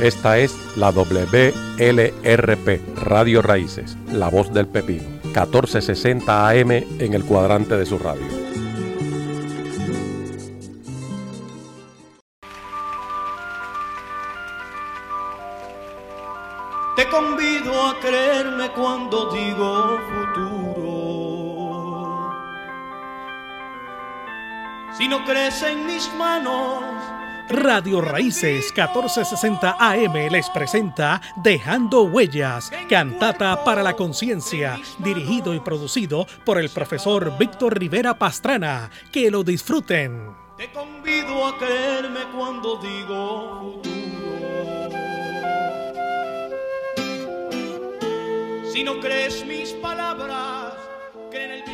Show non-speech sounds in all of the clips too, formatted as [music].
Esta es la WLRP, Radio Raíces, La Voz del Pepino, 1460 AM en el cuadrante de su radio. Te convido a creerme cuando digo futuro. Si no crees en mis manos, Radio Raíces 1460 AM les presenta Dejando Huellas, cantata para la conciencia, dirigido y producido por el profesor Víctor Rivera Pastrana. Que lo disfruten. Te convido a creerme cuando digo futuro. Si no crees mis palabras, cree en el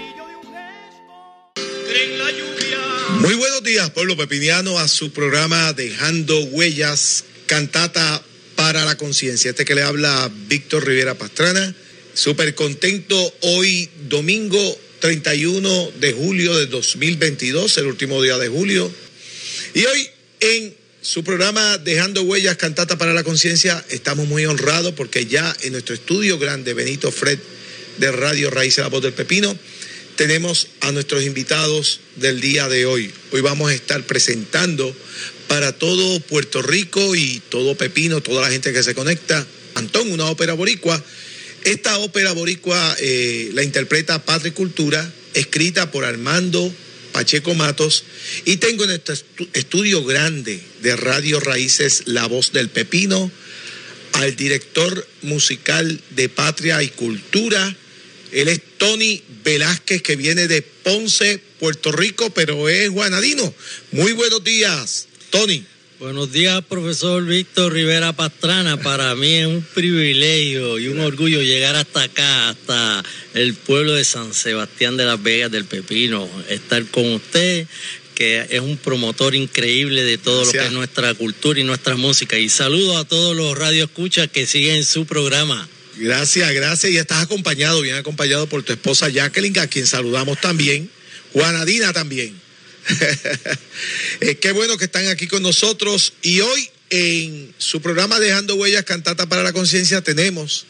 Muy buenos días, pueblo pepiniano, a su programa Dejando Huellas, cantata para la conciencia. Este que le habla Víctor Rivera Pastrana. Súper contento hoy, domingo 31 de julio de 2022, el último día de julio. Y hoy en su programa Dejando Huellas, cantata para la conciencia, estamos muy honrados porque ya en nuestro estudio grande, Benito Fred de Radio Raíz La Voz del Pepino, tenemos a nuestros invitados del día de hoy. Hoy vamos a estar presentando para todo Puerto Rico y todo Pepino, toda la gente que se conecta, Antón, una ópera boricua. Esta ópera boricua eh, la interpreta Patria y Cultura, escrita por Armando Pacheco Matos, y tengo en este estu- estudio grande de Radio Raíces La Voz del Pepino al director musical de Patria y Cultura, él es Tony Velázquez, que viene de Ponce, Puerto Rico, pero es guanadino. Muy buenos días, Tony. Buenos días, profesor Víctor Rivera Pastrana. Para mí es un privilegio y un orgullo llegar hasta acá, hasta el pueblo de San Sebastián de las Vegas del Pepino, estar con usted, que es un promotor increíble de todo lo que es nuestra cultura y nuestra música. Y saludo a todos los radioescuchas que siguen su programa. Gracias, gracias. Y estás acompañado, bien acompañado por tu esposa Jacqueline, a quien saludamos también. Juanadina también. [laughs] Eh, qué bueno que están aquí con nosotros. Y hoy en su programa Dejando Huellas, Cantata para la Conciencia, tenemos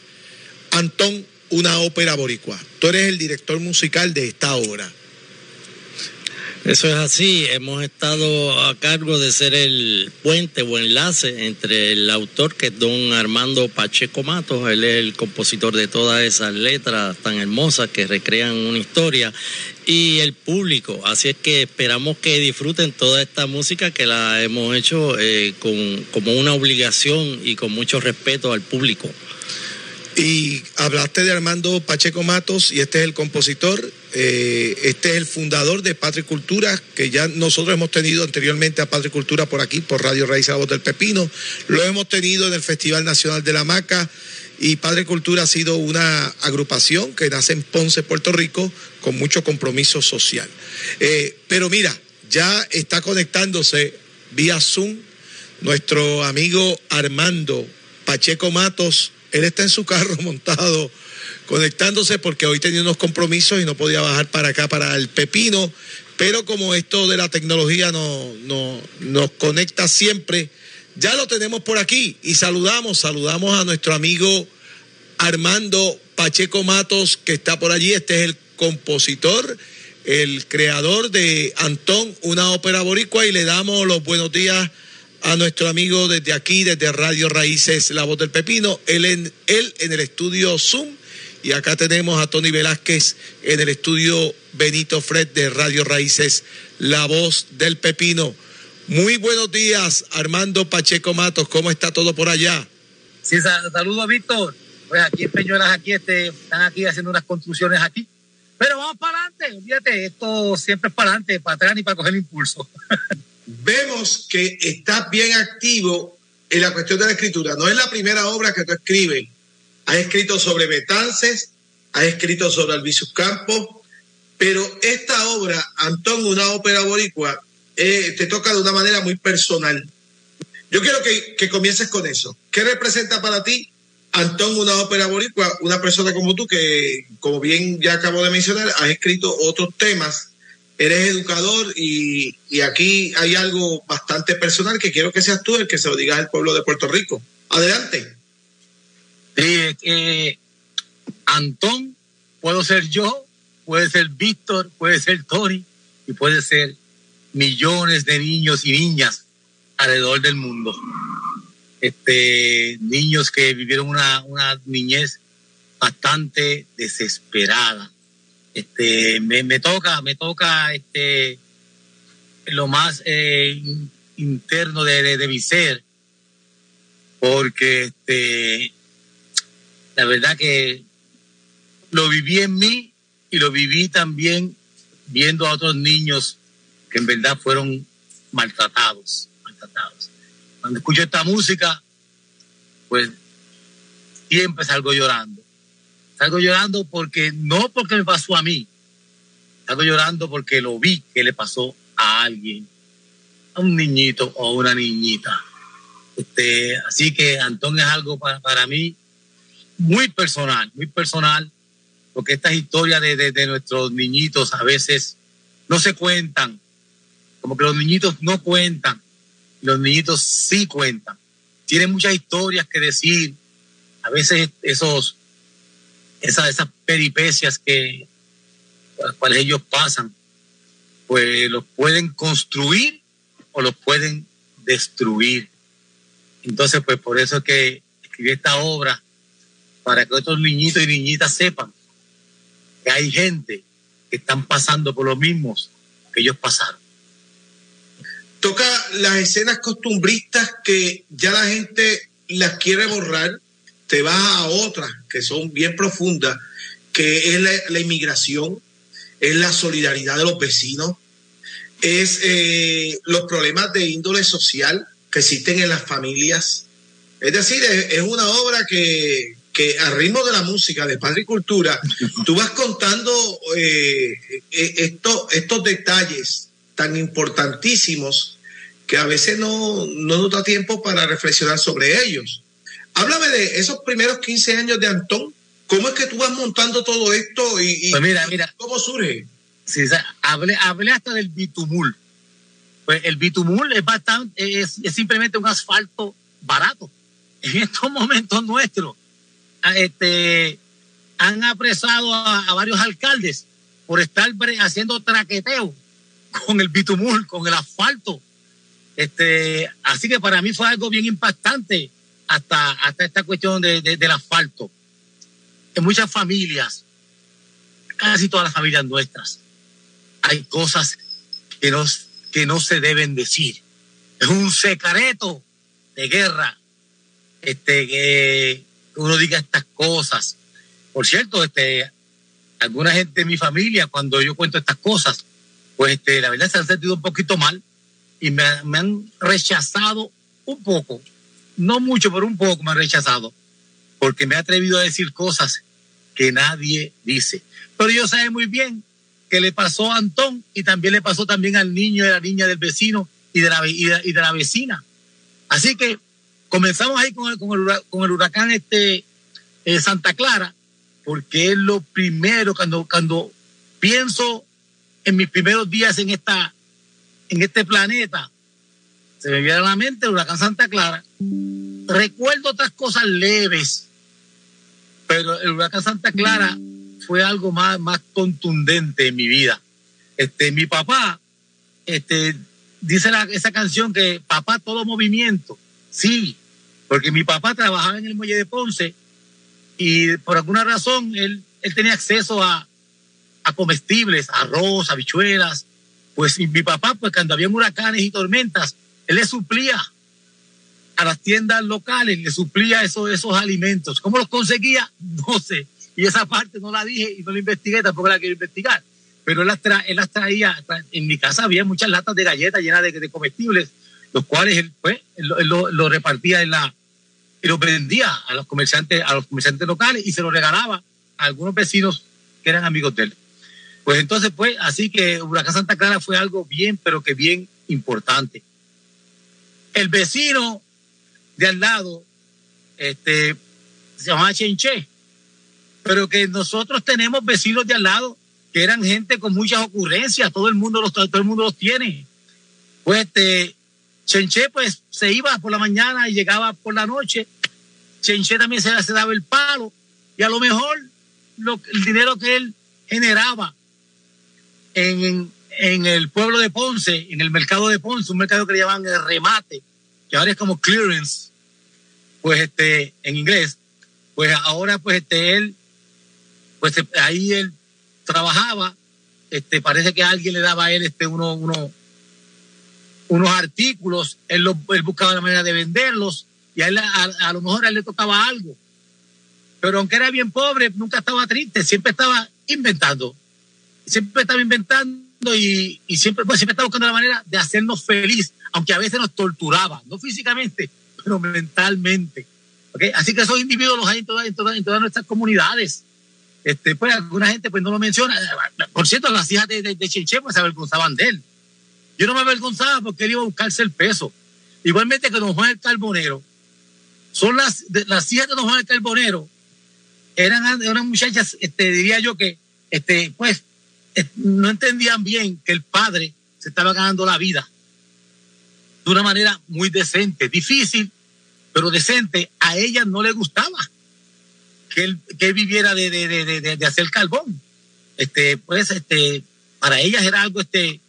Antón, una ópera boricua. Tú eres el director musical de esta obra. Eso es así, hemos estado a cargo de ser el puente o enlace entre el autor que es don Armando Pacheco Matos, él es el compositor de todas esas letras tan hermosas que recrean una historia, y el público, así es que esperamos que disfruten toda esta música que la hemos hecho eh, con, como una obligación y con mucho respeto al público. Y hablaste de Armando Pacheco Matos y este es el compositor, eh, este es el fundador de Patria y Cultura, que ya nosotros hemos tenido anteriormente a Patria y Cultura por aquí, por Radio Raíz La Voz del Pepino, lo hemos tenido en el Festival Nacional de la Maca y Padre Cultura ha sido una agrupación que nace en Ponce, Puerto Rico, con mucho compromiso social. Eh, pero mira, ya está conectándose vía Zoom nuestro amigo Armando Pacheco Matos. Él está en su carro [laughs] montado conectándose porque hoy tenía unos compromisos y no podía bajar para acá, para el Pepino. Pero como esto de la tecnología no, no- nos conecta siempre, ya lo tenemos por aquí y saludamos, saludamos a nuestro amigo Armando Pacheco Matos, que está por allí. Este es el compositor, el creador de Antón, una ópera boricua, y le damos los buenos días a nuestro amigo desde aquí, desde Radio Raíces, La Voz del Pepino, él en, él en el estudio Zoom, y acá tenemos a Tony Velázquez en el estudio Benito Fred de Radio Raíces, La Voz del Pepino. Muy buenos días, Armando Pacheco Matos, ¿cómo está todo por allá? Sí, sa- saludos, Víctor. Pues aquí en Peñuelas, aquí este, están aquí haciendo unas construcciones aquí. Pero vamos para adelante, olvídate, esto siempre es para adelante, para atrás ni para coger impulso. [laughs] vemos que estás bien activo en la cuestión de la escritura. No es la primera obra que tú escribes. Has escrito sobre Betances, has escrito sobre Albizus Campos, pero esta obra, Antón, una ópera boricua, eh, te toca de una manera muy personal. Yo quiero que, que comiences con eso. ¿Qué representa para ti Antón, una ópera boricua? Una persona como tú que, como bien ya acabo de mencionar, has escrito otros temas eres educador y, y, aquí hay algo bastante personal que quiero que seas tú el que se lo digas al pueblo de Puerto Rico. Adelante. Sí, eh, Antón, puedo ser yo, puede ser Víctor, puede ser Tony y puede ser millones de niños y niñas alrededor del mundo. Este, niños que vivieron una, una niñez bastante desesperada. Este, me, me toca, me toca este, lo más eh, interno de, de, de, mi ser, porque este, la verdad que lo viví en mí y lo viví también viendo a otros niños que en verdad fueron maltratados, maltratados. Cuando escucho esta música, pues siempre salgo llorando. Salgo llorando porque no porque me pasó a mí, salgo llorando porque lo vi que le pasó a alguien, a un niñito o a una niñita. Este, así que Antón es algo para, para mí muy personal, muy personal, porque estas historias de, de, de nuestros niñitos a veces no se cuentan, como que los niñitos no cuentan, los niñitos sí cuentan. Tienen muchas historias que decir, a veces esos, esas, esas peripecias que las cuales ellos pasan, pues los pueden construir o los pueden destruir. Entonces, pues por eso es que escribí esta obra, para que otros niñitos y niñitas sepan que hay gente que están pasando por los mismos que ellos pasaron. Toca las escenas costumbristas que ya la gente las quiere borrar, te vas a otras que son bien profundas, que es la, la inmigración, es la solidaridad de los vecinos, es eh, los problemas de índole social que existen en las familias. Es decir, es, es una obra que, que al ritmo de la música de Padre y Cultura, [laughs] tú vas contando eh, esto, estos detalles tan importantísimos que a veces no, no nos da tiempo para reflexionar sobre ellos. Háblame de esos primeros 15 años de Antón. ¿Cómo es que tú vas montando todo esto y, y Pues mira, mira. cómo surge? Sí, o sea, hablé, hablé hasta del bitumul. Pues el bitumul es bastante, es, es simplemente un asfalto barato. En estos momentos nuestros, a- este, han apresado a, a varios alcaldes por estar haciendo traqueteo con el bitumul, con el asfalto. Este, así que para mí fue algo bien impactante hasta, hasta esta cuestión de, de- del asfalto. En muchas familias, casi todas las familias nuestras, hay cosas que no, que no se deben decir. Es un secreto de guerra este, que uno diga estas cosas. Por cierto, este, alguna gente de mi familia, cuando yo cuento estas cosas, pues este, la verdad se han sentido un poquito mal y me, me han rechazado un poco, no mucho, pero un poco me han rechazado, porque me he atrevido a decir cosas que nadie dice. Pero yo sé muy bien que le pasó a Antón y también le pasó también al niño y a la niña del vecino y de la, y de, la vecina. Así que comenzamos ahí con el, con el, con el huracán este, eh, Santa Clara, porque es lo primero cuando, cuando pienso en mis primeros días en, esta, en este planeta, se me viene a la mente el huracán Santa Clara. Recuerdo otras cosas leves, pero el huracán Santa Clara fue algo más, más contundente en mi vida. Este, mi papá, este, dice la- esa canción que papá todo movimiento. Sí, porque mi papá trabajaba en el muelle de Ponce y por alguna razón él, él tenía acceso a, a comestibles, arroz, habichuelas. Pues mi papá, pues cuando había huracanes y tormentas, él le suplía a las tiendas locales, le suplía esos, esos alimentos. ¿Cómo los conseguía? [laughs] No sé. Y esa parte no la dije y no la investigué, tampoco la quiero investigar. Pero él las, tra- él las traía, tra- en mi casa había muchas latas de galletas llenas de, comestibles, los cuales él, pues, lo repartía en la, y los vendía a los comerciantes, a los comerciantes locales y se los regalaba a algunos vecinos que eran amigos de él. Pues entonces, pues, así que Huracán Santa Clara fue algo bien, pero que bien importante. El vecino de al lado, este, se llamaba Chenché, pero que nosotros tenemos vecinos de al lado que eran gente con muchas ocurrencias, todo el mundo los, todo el mundo los tiene. Pues este, Chenché pues se iba por la mañana y llegaba por la noche. Chenché también se, se daba el palo y a lo mejor lo, el dinero que él generaba en, en, el pueblo de Ponce, en el mercado de Ponce, un mercado que le llaman el remate, que ahora es como clearance, pues este, en inglés, pues ahora pues este, él, pues ahí él trabajaba, este, parece que alguien le daba a él este, uno, uno, unos artículos, él, buscaba la manera de venderlos y a, lo mejor él le tocaba algo. Pero aunque era bien pobre, nunca estaba triste, siempre estaba inventando. Siempre estaba inventando y, y siempre, pues, siempre estaba buscando la manera de hacernos feliz, aunque a veces nos torturaba, no físicamente, mentalmente. ¿Okay? Así que esos individuos los hay en todas, en todas, en todas nuestras comunidades. Este, pues alguna gente pues no lo menciona. Por cierto, las hijas de, de, Chinche pues se avergonzaban de él. Yo no me avergonzaba porque él iba a buscarse el peso. Igualmente que don Juan el Carbonero. Son las, las hijas de don Juan el Carbonero. Eran, eran muchachas, este, diría yo que, este, pues, no entendían bien que el padre se estaba ganando la vida de una manera muy decente, difícil, pero decente. A ellas no le gustaba que él, que viviera de, de, de, de, hacer carbón. Este, pues, este, para ellas era algo, este,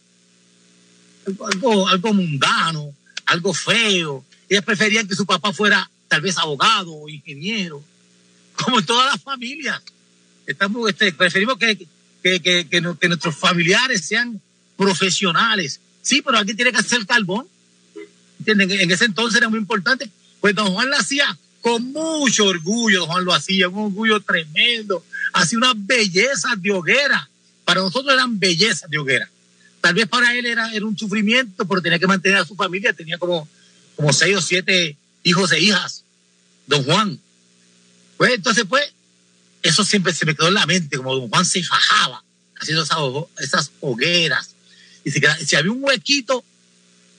algo, algo mundano, algo feo. Ellas preferían que su papá fuera tal vez abogado o ingeniero, [laughs] como en todas las familias. Estamos, este, preferimos que, que, que, que, nuestros familiares sean profesionales. Sí, pero alguien tiene que hacer carbón. ¿Entienden? En ese entonces era muy importante. Pues don Juan lo hacía con mucho orgullo, Juan lo hacía, un orgullo tremendo, hacía unas bellezas de hoguera. Para nosotros eran bellezas de hoguera. Tal vez para él era, era un sufrimiento, pero tenía que mantener a su familia, tenía como, como seis o siete hijos e hijas, don Juan. Pues entonces, pues, eso siempre se me quedó en la mente, como don Juan se fajaba haciendo esas, hogueras. Y si, si había un huequito,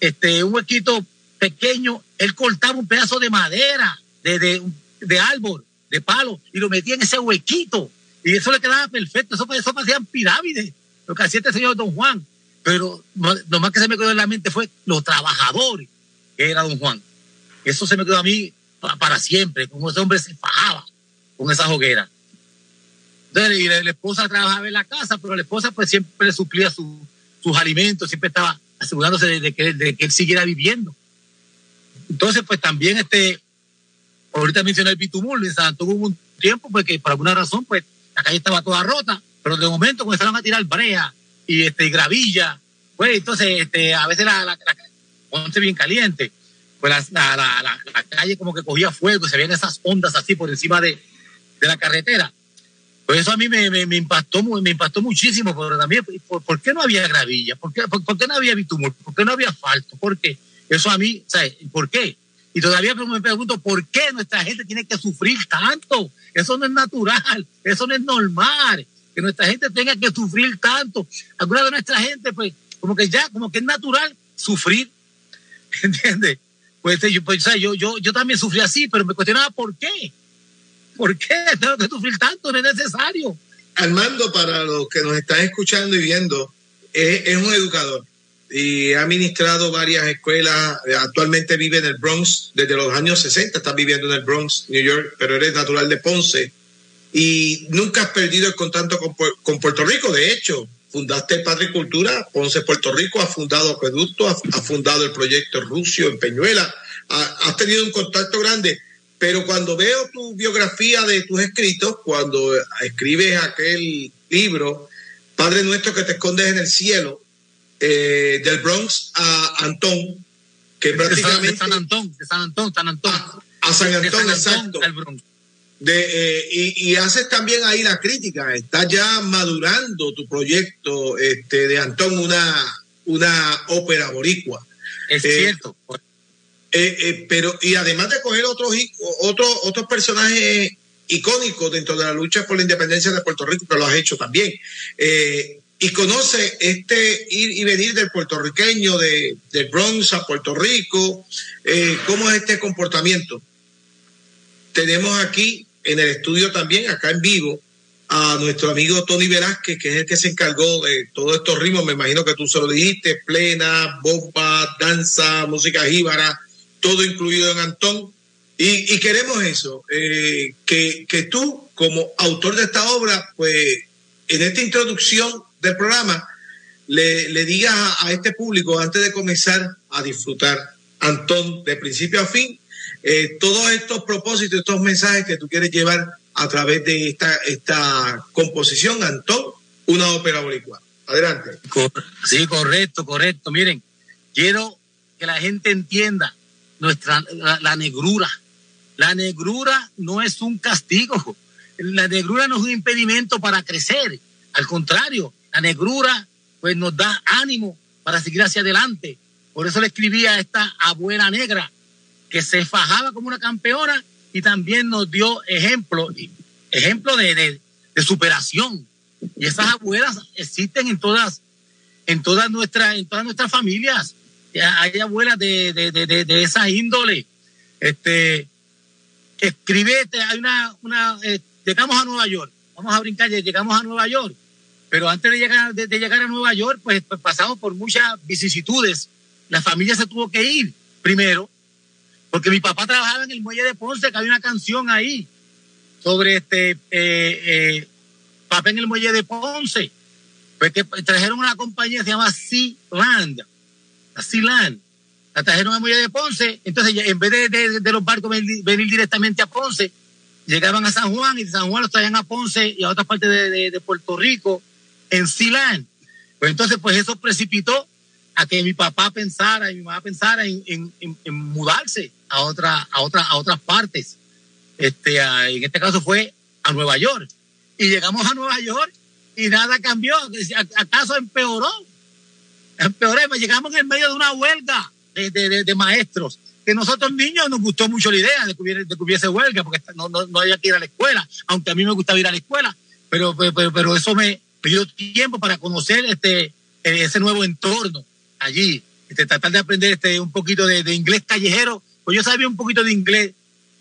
este, un huequito pequeño, él cortaba un pedazo de madera de, de, de árbol, de palo, y lo metía en ese huequito. Y eso le quedaba perfecto. Eso, eso parecían pirámides, lo que hacía este señor Don Juan. Pero lo más que se me quedó en la mente fue los trabajadores que era Don Juan. Eso se me quedó a mí para siempre, como ese hombre se fajaba con esa hoguera. Entonces, y la, esposa trabajaba en la casa, pero la esposa pues siempre le suplía sus alimentos, siempre estaba asegurándose de, que, de que él siguiera viviendo. Entonces, pues también este, ahorita mencioné el bitumul, en San hubo un tiempo porque por alguna razón pues la calle estaba toda rota, pero de momento comenzaron a tirar brea y este gravilla, pues entonces este, a veces la, la, la bien caliente, pues la, la, la, calle como que cogía fuego, se veían esas ondas así por encima de, de la carretera. Pues eso a mí me, me, me, impactó, me impactó muchísimo, pero también, ¿por, ¿por qué no había gravilla? ¿Por qué, por, qué no había bitumul? ¿Por qué no había asfalto? ¿Por qué? Eso a mí, ¿sabes? ¿Por qué? Y todavía me pregunto, ¿por qué nuestra gente tiene que sufrir tanto? Eso no es natural, eso no es normal, que nuestra gente tenga que sufrir tanto. Alguna de nuestra gente, pues, como que ya, como que es natural sufrir, [laughs] ¿entiendes? Pues, yo, pues, yo, yo, yo también sufrí así, pero me cuestionaba por qué. ¿Por qué tengo que sufrir tanto? No es necesario. Armando, para los que nos están escuchando y viendo, es un educador y ha administrado varias escuelas. Actualmente vive en el Bronx desde los años 60, está viviendo en el Bronx, New York, pero eres natural de Ponce y nunca has perdido el contacto con, Puerto Rico. De hecho, fundaste Padre Cultura, Ponce, Puerto Rico, has fundado Acueducto, has, fundado el proyecto Rusio en Peñuela, has tenido un contacto grande. Pero cuando veo tu biografía de tus escritos, cuando escribes aquel libro, Padre nuestro que te escondes en el cielo, eh, del Bronx a Antón, que prácticamente... De San Antón, de San Antón, San Antón. A, San Antón, exacto. De, eh, y, y, haces también ahí la crítica, está ya madurando tu proyecto este, de Antón, una, una ópera boricua. Es eh, cierto. pero, y además de coger otros, otros, otros personajes icónicos dentro de la lucha por la independencia de Puerto Rico, que lo has hecho también. Y conoce este ir y venir del puertorriqueño de, de Bronx a Puerto Rico, eh, cómo es este comportamiento. Tenemos aquí en el estudio también, acá en vivo, a nuestro amigo Tony Velázquez, que es el que se encargó de todos estos ritmos, me imagino que tú se lo dijiste, plena, bomba, danza, música jíbara, todo incluido en Antón. Y, queremos eso, eh, que, que tú como autor de esta obra, pues en esta introducción del programa, le, le digas a, este público, antes de comenzar a disfrutar, Antón, de principio a fin, eh, todos estos propósitos, estos mensajes que tú quieres llevar a través de esta, esta composición, Antón, una ópera boricua. Adelante. Sí, correcto, correcto. Miren, quiero que la gente entienda nuestra la, negrura. La negrura no es un castigo. La negrura no es un impedimento para crecer. Al contrario, la negrura pues nos da ánimo para seguir hacia adelante. Por eso le escribí a esta abuela negra que se fajaba como una campeona y también nos dio ejemplo, ejemplo de, superación. Y esas abuelas existen en todas, en todas nuestras, en todas nuestras familias. Hay abuelas de, de, esa índole. Este, escribete, hay una, una, eh, llegamos a Nueva York, vamos a brincar, llegamos a Nueva York, pero antes de llegar, de, llegar a Nueva York, pues, pues, pasamos por muchas vicisitudes. La familia se tuvo que ir primero, porque mi papá trabajaba en el muelle de Ponce, que había una canción ahí sobre este eh, eh, papá en el muelle de Ponce. Pues que trajeron una compañía que se llama Sea Land, la Sea Land. La trajeron al muelle de Ponce, entonces en vez de, los barcos venir, directamente a Ponce, llegaban a San Juan y de San Juan los traían a Ponce y a otras partes de Puerto Rico en Silán. Pues entonces, pues eso precipitó a que mi papá pensara y mi mamá pensara en, en, mudarse a, otra, a, otra, a otras partes. Este, en este caso fue a Nueva York. Y llegamos a Nueva York y nada cambió. ¿Acaso empeoró? Empeoró. Llegamos en medio de una huelga de, de, de, maestros. Que nosotros niños nos gustó mucho la idea de que hubiese, huelga, porque no, no, no, había que ir a la escuela, aunque a mí me gustaba ir a la escuela. Pero, pero, pero eso me, pidió tiempo para conocer este, eh, ese nuevo entorno allí, este, tratar de aprender este, un poquito de, inglés callejero, pues yo sabía un poquito de inglés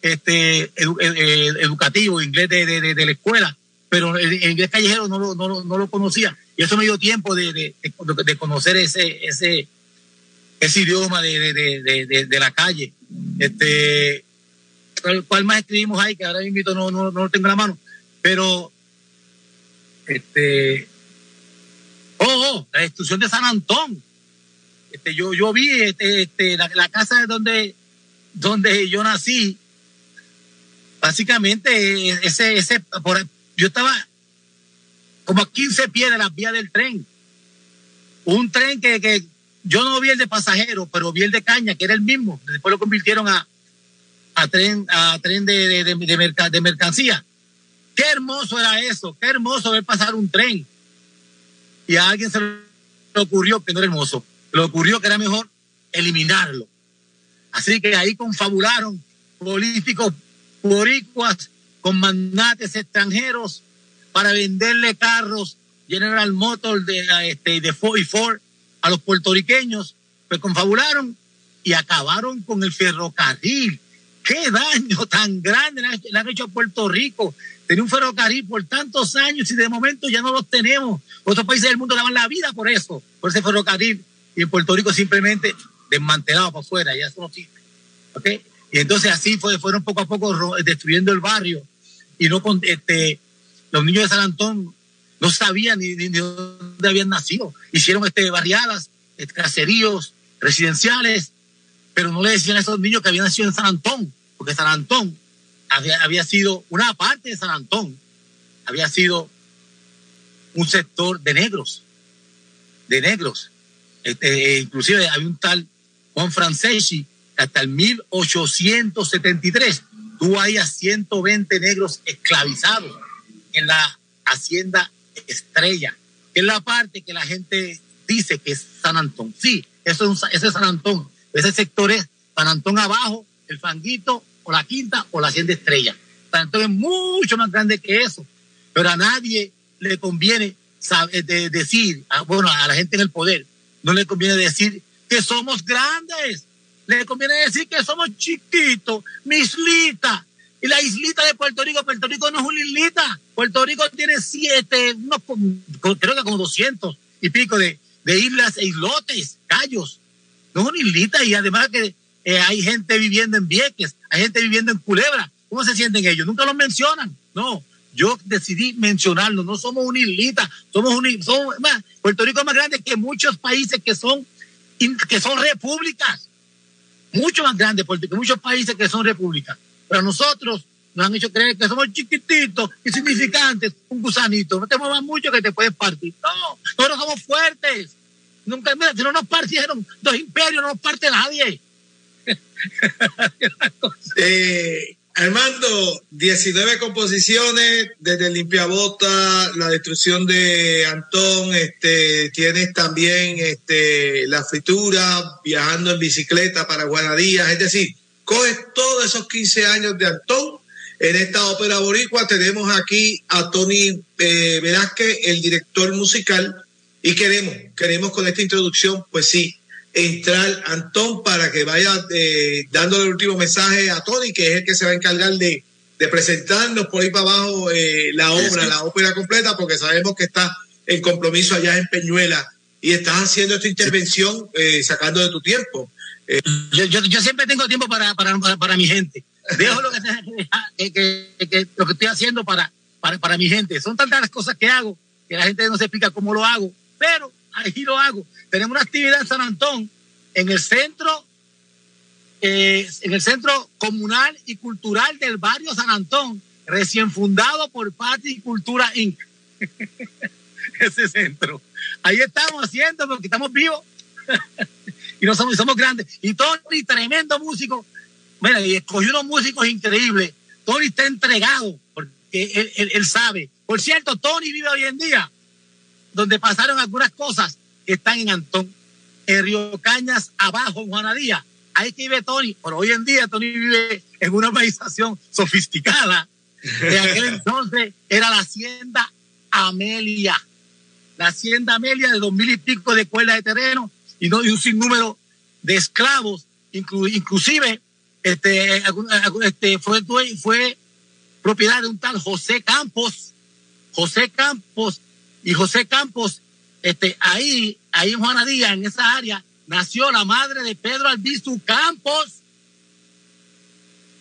este, eh, eh, educativo, inglés de, de, de, la escuela, pero el, inglés callejero no lo, no, no, lo conocía. Y eso me dio tiempo de, de, conocer ese, ese, ese idioma de, la calle. Este, ¿Cuál más escribimos ahí? Que ahora invito, no, no, no lo tengo en la mano. Pero este, oh, oh, la destrucción de San Antón. Este, yo, yo vi este, este, la, casa donde, donde yo nací. Básicamente, ese, ese, por, yo estaba como a 15 pies de las vías del tren. Un tren que, que yo no vi el de pasajeros, pero vi el de caña, que era el mismo. Después lo convirtieron a, a tren, a tren de, de, de, de mercancía. Qué hermoso era eso, qué hermoso ver pasar un tren. Y a alguien se le ocurrió que no era hermoso, le ocurrió que era mejor eliminarlo. Así que ahí confabularon políticos boricuas con magnates extranjeros para venderle carros General Motors de, este, de Ford y Ford a los puertorriqueños, pues confabularon y acabaron con el ferrocarril. ¿Qué daño tan grande le han hecho a Puerto Rico? Tenía un ferrocarril por tantos años y de momento ya no los tenemos. Otros países del mundo daban la vida por eso, por ese ferrocarril. Y en Puerto Rico simplemente desmantelado para afuera, ya eso no sirve. ¿Okay? Y entonces así fue, fueron poco a poco destruyendo el barrio. Y no este, los niños de San Antón no sabían ni, ni, dónde habían nacido. Hicieron este, barriadas, este, caseríos, residenciales, pero no le decían a esos niños que habían nacido en San Antón, porque San Antón había, sido una parte de San Antón, había sido un sector de negros, de negros. Este, inclusive había un tal Juan Franceschi que hasta el 1873 tuvo ahí a 120 negros esclavizados en la hacienda Estrella, que es la parte que la gente dice que es San Antón. Sí, eso es, ese es San Antón. Ese sector es San Antón abajo, el Fanguito la quinta o la hacienda estrella. Entonces es mucho más grande que eso. Pero a nadie le conviene saber, decir, bueno, a la gente en el poder, no le conviene decir que somos grandes. Le conviene decir que somos chiquitos, mislita, Y la islita de Puerto Rico, Puerto Rico no es una islita. Puerto Rico tiene siete, unos, creo que como 200 y pico de, de islas e islotes, callos. No es una islita y además que eh, hay gente viviendo en Vieques, hay gente viviendo en Culebra. ¿Cómo se sienten ellos? Nunca los mencionan. No, yo decidí mencionarlo. No somos una islita, somos un Puerto Rico es más grande que muchos países que son, que son repúblicas. Mucho más grande que muchos países que son repúblicas. Pero nosotros nos han hecho creer que somos chiquititos, insignificantes, un gusanito. No te muevas mucho que te puedes partir. No, nosotros somos fuertes. Nunca, mira, si no nos partieron dos imperios, no nos parte nadie. [laughs] eh, Armando, 19 composiciones desde Limpiabota, la destrucción de Antón, este, tienes también este, la fritura, viajando en bicicleta para Guanadías, es decir, coges todos esos 15 años de Antón. En esta ópera boricua tenemos aquí a Tony eh, Velázquez, el director musical, y queremos, queremos con esta introducción, pues sí, entrar Antón para que vaya eh, dándole el último mensaje a Tony, que es el que se va a encargar de, de presentarnos por ahí para abajo eh, la obra, la ópera completa, porque sabemos que está el compromiso allá en Peñuela y estás haciendo esta intervención eh, sacando de tu tiempo. Yo, yo, yo, siempre tengo tiempo para, para, para, mi gente. Dejo lo que, que, que, lo que estoy haciendo para, para, para mi gente. Son tantas las cosas que hago que la gente no se explica cómo lo hago, pero ahí lo hago. Tenemos una actividad en San Antón, en el centro, eh, en el centro comunal y cultural del barrio San Antón, recién fundado por Pati Cultura Inc. [laughs] Ese centro. Ahí estamos haciendo porque estamos vivos [laughs] y no somos, somos grandes. Y Tony, tremendo músico. Mira, y escogió unos músicos increíbles. Tony está entregado porque él, él sabe. Por cierto, Tony vive hoy en día donde pasaron algunas cosas que están en Antón, en Río Cañas, abajo, en Juanadía. Ahí que vive Tony, pero hoy en día Tony vive en una organización sofisticada. De aquel entonces era la Hacienda Amelia. La Hacienda Amelia de dos mil y pico de cuerdas de terreno y, no, y un sinnúmero de esclavos, inclusive este, este, fue, fue propiedad de un tal José Campos. José Campos y José Campos, este, ahí, ahí en Juanadía, en esa área, nació la madre de Pedro Albizu Campos,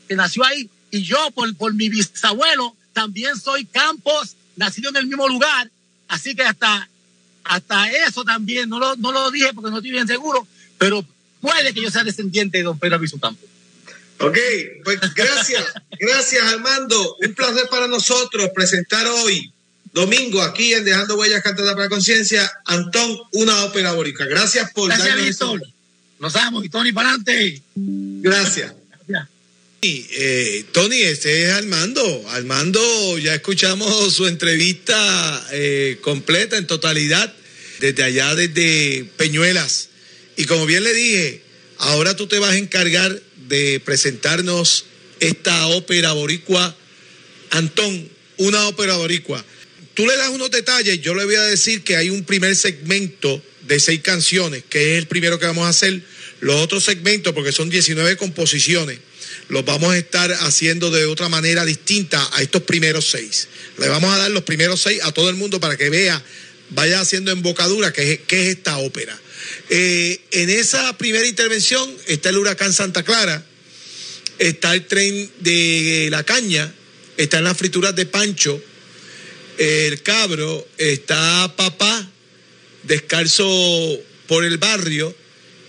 que nació ahí. Y yo, por, por mi bisabuelo, también soy Campos, nacido en el mismo lugar. Así que hasta, hasta eso también, no lo, no lo dije porque no estoy bien seguro, pero puede que yo sea descendiente de don Pedro Albizu Campos. Ok, pues gracias, [laughs] gracias Armando. Un placer para nosotros presentar hoy Domingo, aquí en Dejando Huellas Cantada para Conciencia, Antón, una ópera boricua. Gracias por Gracias, darnos Víctor. Nos vamos, y Tony, para adelante. Gracias. Gracias. Eh, Tony, este es Armando. Armando, ya escuchamos su entrevista eh, completa, en totalidad, desde allá, desde Peñuelas. Y como bien le dije, ahora tú te vas a encargar de presentarnos esta ópera boricua. Antón, una ópera boricua. Tú le das unos detalles, yo le voy a decir que hay un primer segmento de seis canciones, que es el primero que vamos a hacer. Los otros segmentos, porque son 19 composiciones, los vamos a estar haciendo de otra manera distinta a estos primeros seis. Le vamos a dar los primeros seis a todo el mundo para que vea, vaya haciendo embocadura qué es, qué es esta ópera. Eh, en esa primera intervención está el huracán Santa Clara, está el tren de la caña, están las frituras de Pancho, el cabro, está papá descalzo por el barrio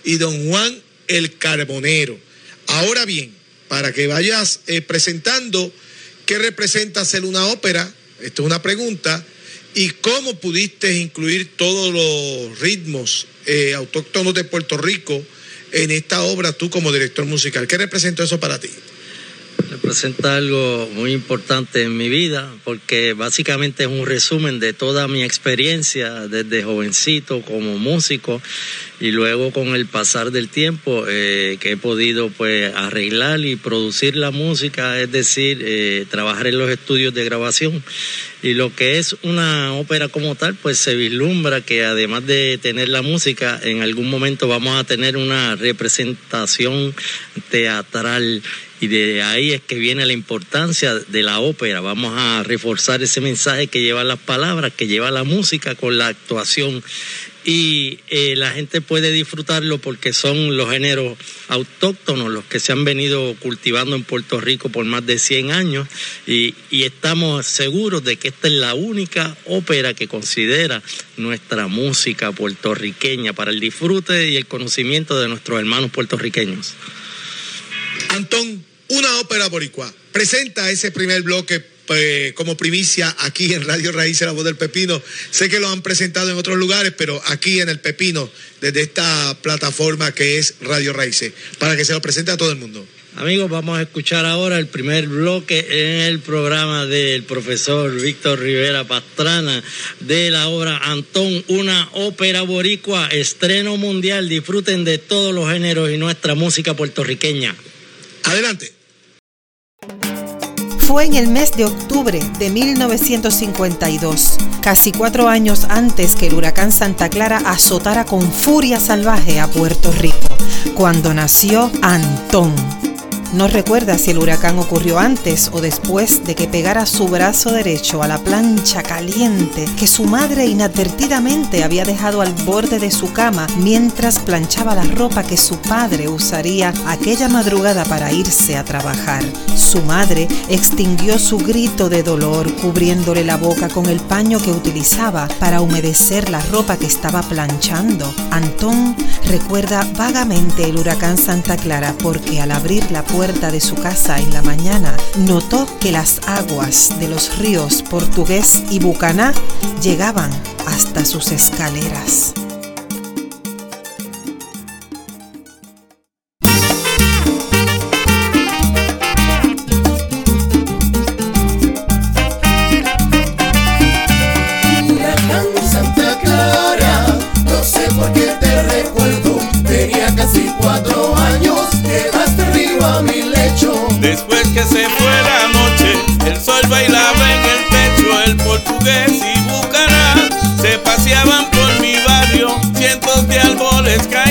y don Juan el carbonero. Ahora bien, para que vayas eh, presentando qué representa hacer una ópera, esto es una pregunta, y cómo pudiste incluir todos los ritmos eh, autóctonos de Puerto Rico en esta obra tú como director musical. ¿Qué representa eso para ti? Representa algo muy importante en mi vida porque básicamente es un resumen de toda mi experiencia desde jovencito como músico y luego con el pasar del tiempo eh, que he podido pues arreglar y producir la música, es decir, eh, trabajar en los estudios de grabación. Y lo que es una ópera como tal, pues se vislumbra que además de tener la música, en algún momento vamos a tener una representación teatral y de ahí es que viene la importancia de la ópera. Vamos a reforzar ese mensaje que lleva las palabras, que lleva la música con la actuación y eh, la gente puede disfrutarlo porque son los géneros autóctonos los que se han venido cultivando en Puerto Rico por más de 100 años y, y, estamos seguros de que esta es la única ópera que considera nuestra música puertorriqueña para el disfrute y el conocimiento de nuestros hermanos puertorriqueños. Antón, una ópera boricua. Presenta ese primer bloque eh, como primicia aquí en Radio Raíces La Voz del Pepino. Sé que lo han presentado en otros lugares, pero aquí en el Pepino, desde esta plataforma que es Radio Raíces, para que se lo presente a todo el mundo. Amigos, vamos a escuchar ahora el primer bloque en el programa del profesor Víctor Rivera Pastrana de la obra Antón, una ópera boricua, estreno mundial. Disfruten de todos los géneros y nuestra música puertorriqueña. Adelante. Fue en el mes de octubre de 1952, casi cuatro años antes que el huracán Santa Clara azotara con furia salvaje a Puerto Rico, cuando nació Antón no recuerda si el huracán ocurrió antes o después de que pegara su brazo derecho a la plancha caliente que su madre inadvertidamente había dejado al borde de su cama mientras planchaba la ropa que su padre usaría aquella madrugada para irse a trabajar. Su madre extinguió su grito de dolor cubriéndole la boca con el paño que utilizaba para humedecer la ropa que estaba planchando. Antón recuerda vagamente el huracán Santa Clara porque al abrir la puerta de su casa en la mañana, notó que las aguas de los ríos Portugués y Bucaná llegaban hasta sus escaleras. se fue la noche, el sol bailaba en el pecho, el portugués y bucará se paseaban por mi barrio, cientos de árboles caían.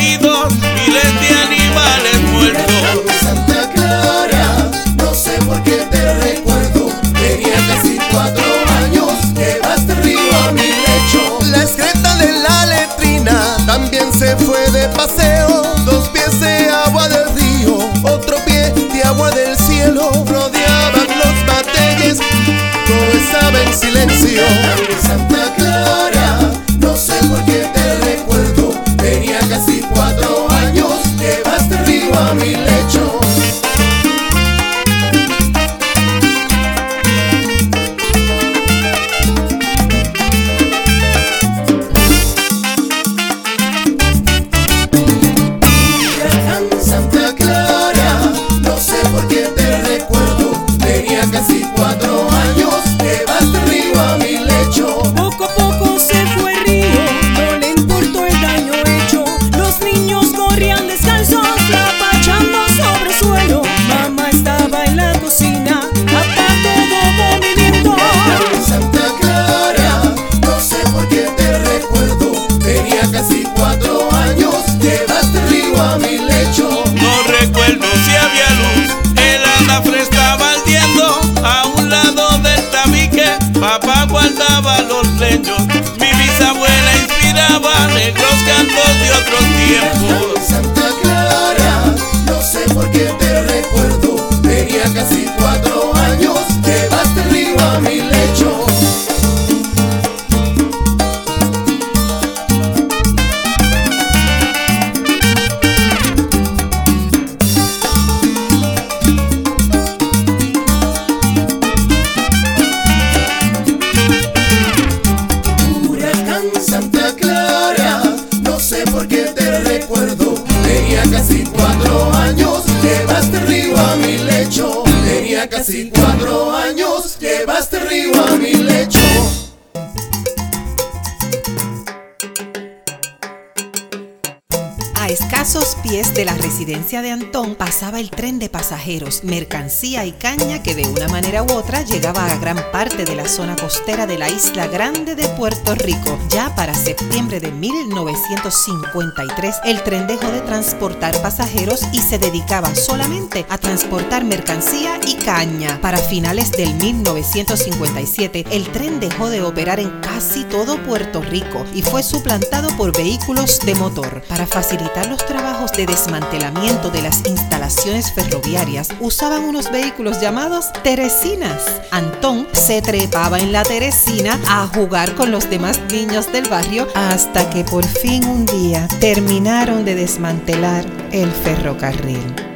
Mercancía y caña que de una manera u otra llegaba a gran parte de la zona costera de la isla grande de Puerto Rico. Ya para septiembre de 1953, el tren dejó de transportar pasajeros y se dedicaba solamente a transportar mercancía y caña. Para finales del 1957, el tren dejó de operar en casi todo Puerto Rico y fue suplantado por vehículos de motor. Para facilitar los trabajos de desmantelamiento de las instalaciones ferroviarias, usaban unos vehículos llamados Teresinas. Antón se trepaba en la Teresina a jugar con los demás niños del barrio hasta que por fin un día terminaron de desmantelar el ferrocarril.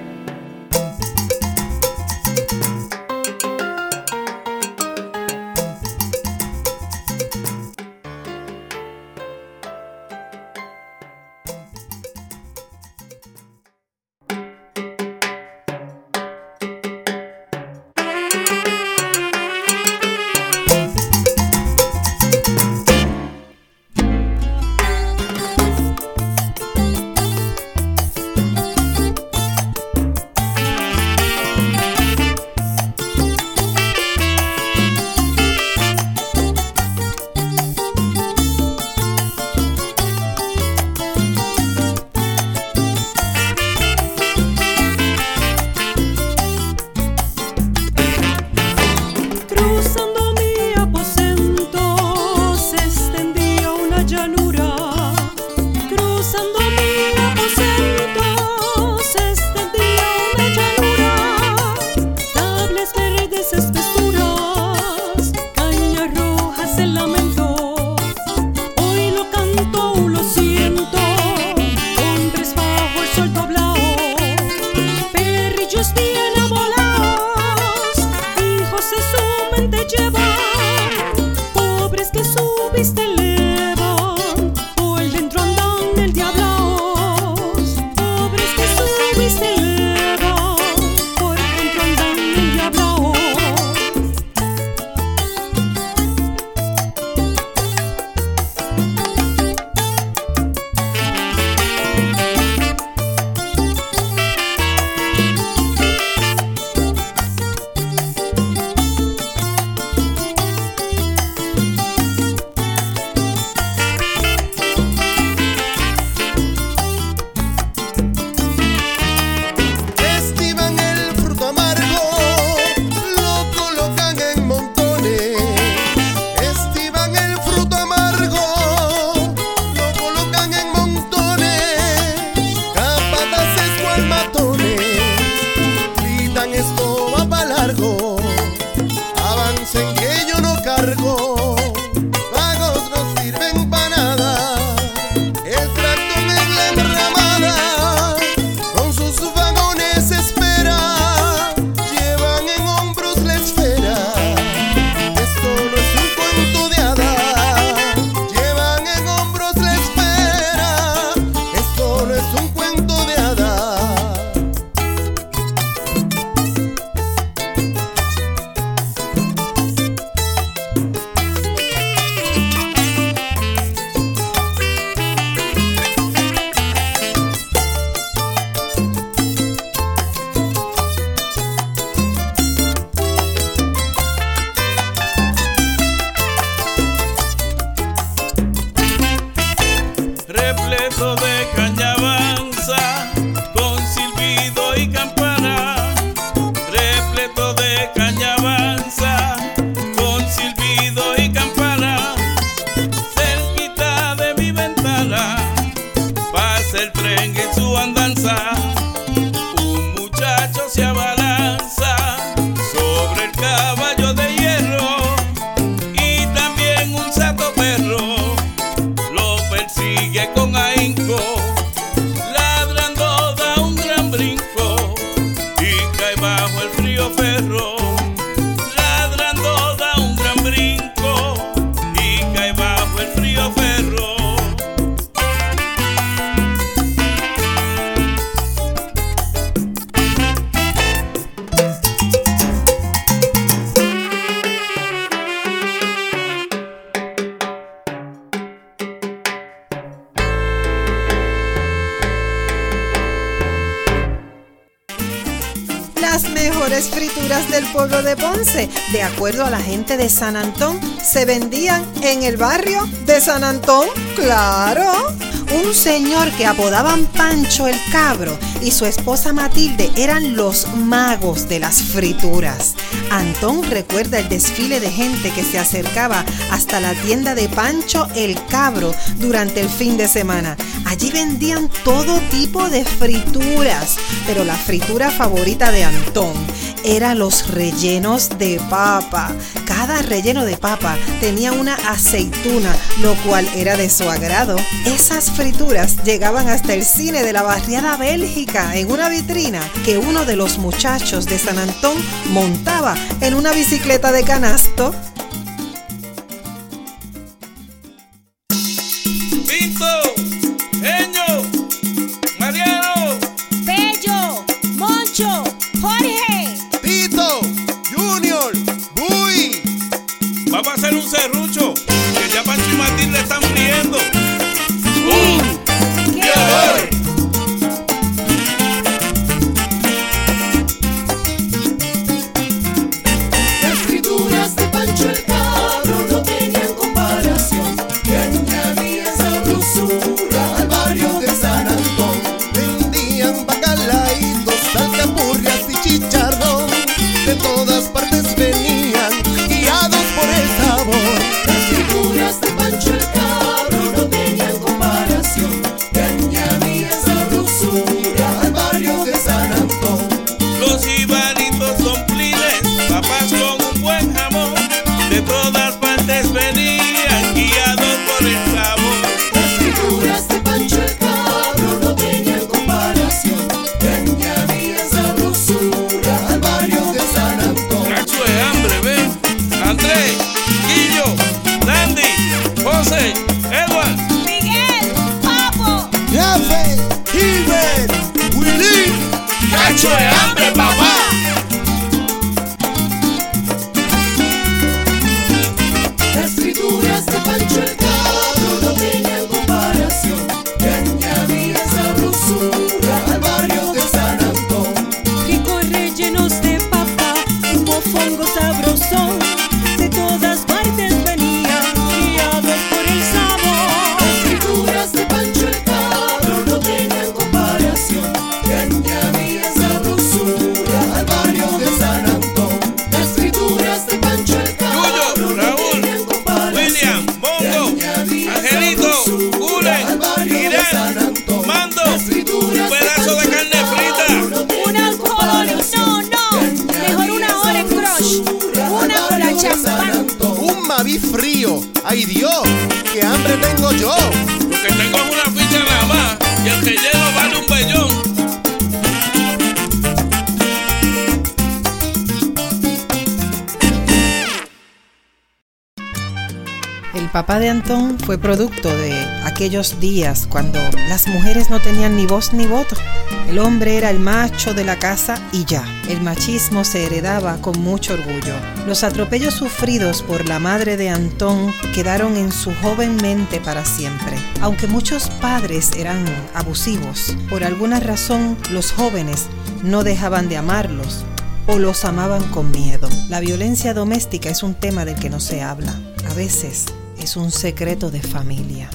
Claro. Un señor que apodaban Pancho el Cabro y su esposa Matilde eran los magos de las frituras. Antón recuerda el desfile de gente que se acercaba hasta la tienda de Pancho el Cabro durante el fin de semana. Allí vendían todo tipo de frituras, pero la fritura favorita de Antón era los rellenos de papa. Cada relleno de papa tenía una aceituna, lo cual era de su agrado. Esas frituras llegaban hasta el cine de la barriada Bélgica en una vitrina que uno de los muchachos de San Antón montaba en una bicicleta de canasto. Papá de Antón fue producto de aquellos días cuando las mujeres no tenían ni voz ni voto. El hombre era el macho de la casa y ya. El machismo se heredaba con mucho orgullo. Los atropellos sufridos por la madre de Antón quedaron en su joven mente para siempre. Aunque muchos padres eran abusivos, por alguna razón los jóvenes no dejaban de amarlos o los amaban con miedo. La violencia doméstica es un tema del que no se habla. A veces es un secreto de familia.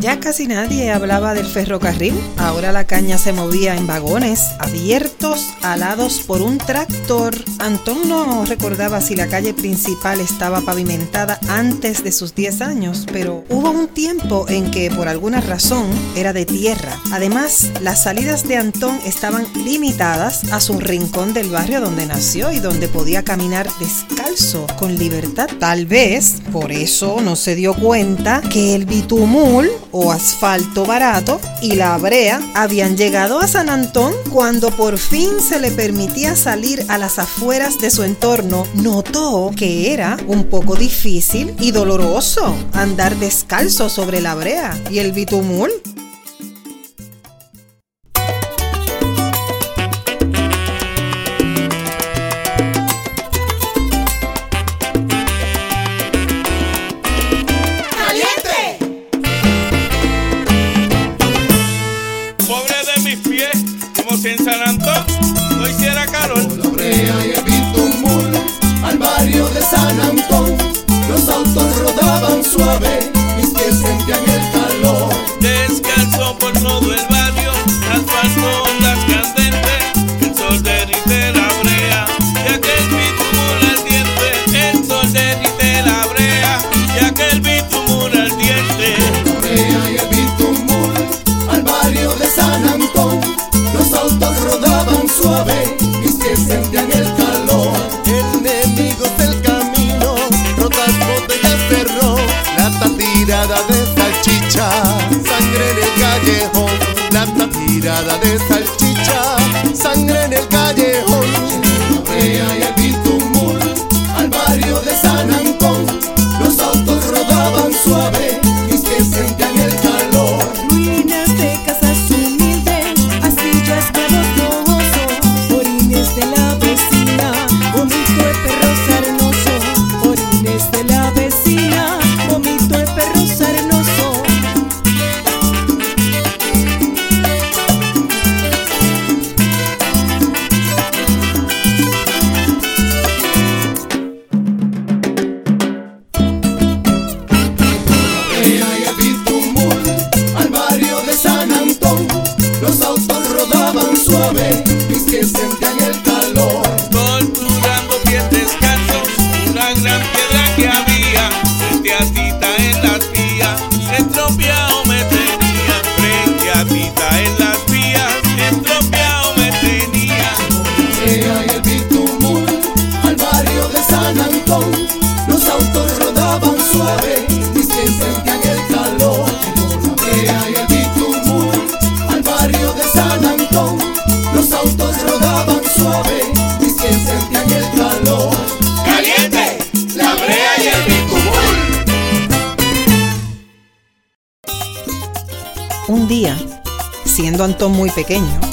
Ya casi nadie hablaba del ferrocarril. Ahora la caña se movía en vagones abiertos, alados por un tractor. Antón no recordaba si la calle principal estaba pavimentada antes de sus 10 años, pero hubo un tiempo en que por alguna razón era de tierra. Además, las salidas de Antón estaban limitadas a su rincón del barrio donde nació y donde podía caminar descalzo con libertad. Tal vez por eso no se dio cuenta que el bitumul o asfalto barato y la brea habían llegado a San Antón cuando por fin se le permitía salir a las afueras de su entorno. Notó que era un poco difícil y doloroso andar descalzo sobre la brea y el bitumul.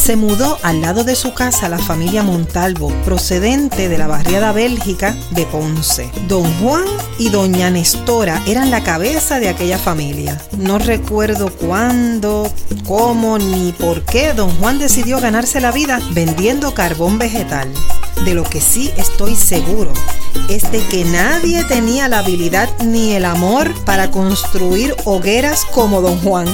Se mudó al lado de su casa la familia Montalvo, procedente de la barriada Bélgica de Ponce. Don Juan y doña Nestora eran la cabeza de aquella familia. No recuerdo cuándo, cómo ni por qué don Juan decidió ganarse la vida vendiendo carbón vegetal. De lo que sí estoy seguro es de que nadie tenía la habilidad ni el amor para construir hogueras como don Juan.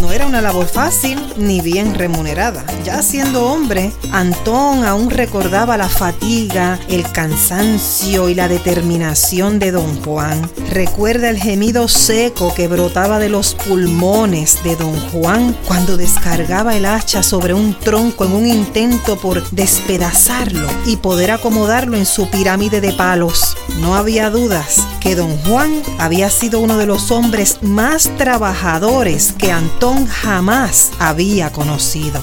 No era una labor fácil ni bien remunerada. Ya siendo hombre, Antón aún recordaba la fatiga, el cansancio y la determinación de don Juan. Recuerda el gemido seco que brotaba de los pulmones de don Juan cuando descargaba el hacha sobre un tronco en un intento por despedazarlo y poder acomodarlo en su pirámide de palos. No había dudas que don Juan había sido uno de los hombres más trabajadores que Antón jamás había conocido.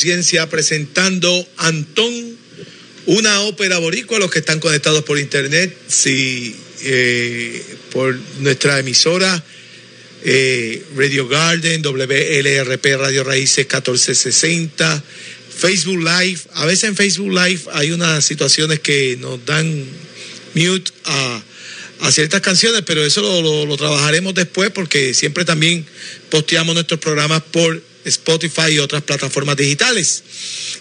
Conciencia, presentando Antón, una ópera boricua, los que están conectados por internet, si eh, por nuestra emisora eh, Radio Garden, WLRP Radio Raíces 1460, Facebook Live. A veces en Facebook Live hay unas situaciones que nos dan mute a, ciertas canciones, pero eso lo- lo trabajaremos después porque siempre también posteamos nuestros programas por Spotify y otras plataformas digitales.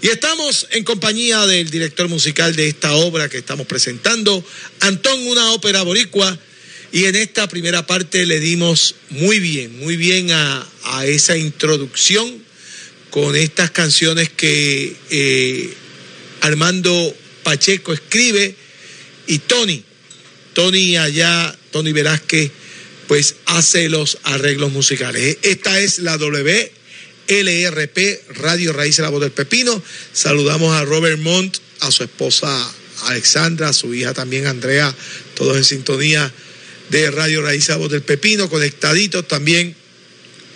Y estamos en compañía del director musical de esta obra que estamos presentando, Antón, una ópera boricua. Y en esta primera parte le dimos muy bien, muy bien a, a esa introducción con estas canciones que eh, Armando Pacheco escribe y Tony, Tony allá, Tony Velázquez, pues hace los arreglos musicales. Esta es la WLRP, Radio Raíz de la Voz del Pepino. Saludamos a Robert Montt, a su esposa Alexandra, a su hija también Andrea, todos en sintonía de Radio Raíz de la Voz del Pepino, conectaditos también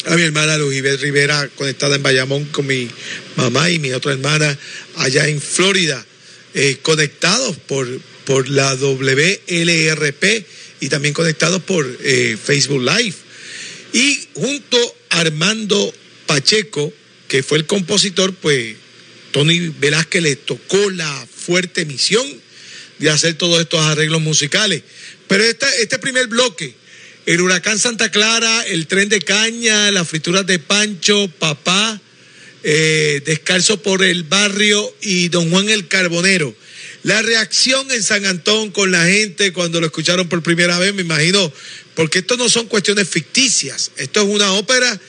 a mi hermana Lujibet Rivera conectada en Bayamón con mi mamá y mi otra hermana allá en Florida, eh, conectados por, por la WLRP y también conectados por eh, Facebook Live. Y junto a Armando Pacheco, que fue el compositor, pues Tony Velázquez le tocó la fuerte misión de hacer todos estos arreglos musicales. Pero esta- este primer bloque, el huracán Santa Clara, el tren de caña, las frituras de Pancho, papá, eh, descalzo por el barrio y don Juan el Carbonero. La reacción en San Antón con la gente cuando lo escucharon por primera vez, me imagino, porque esto no son cuestiones ficticias, esto es una ópera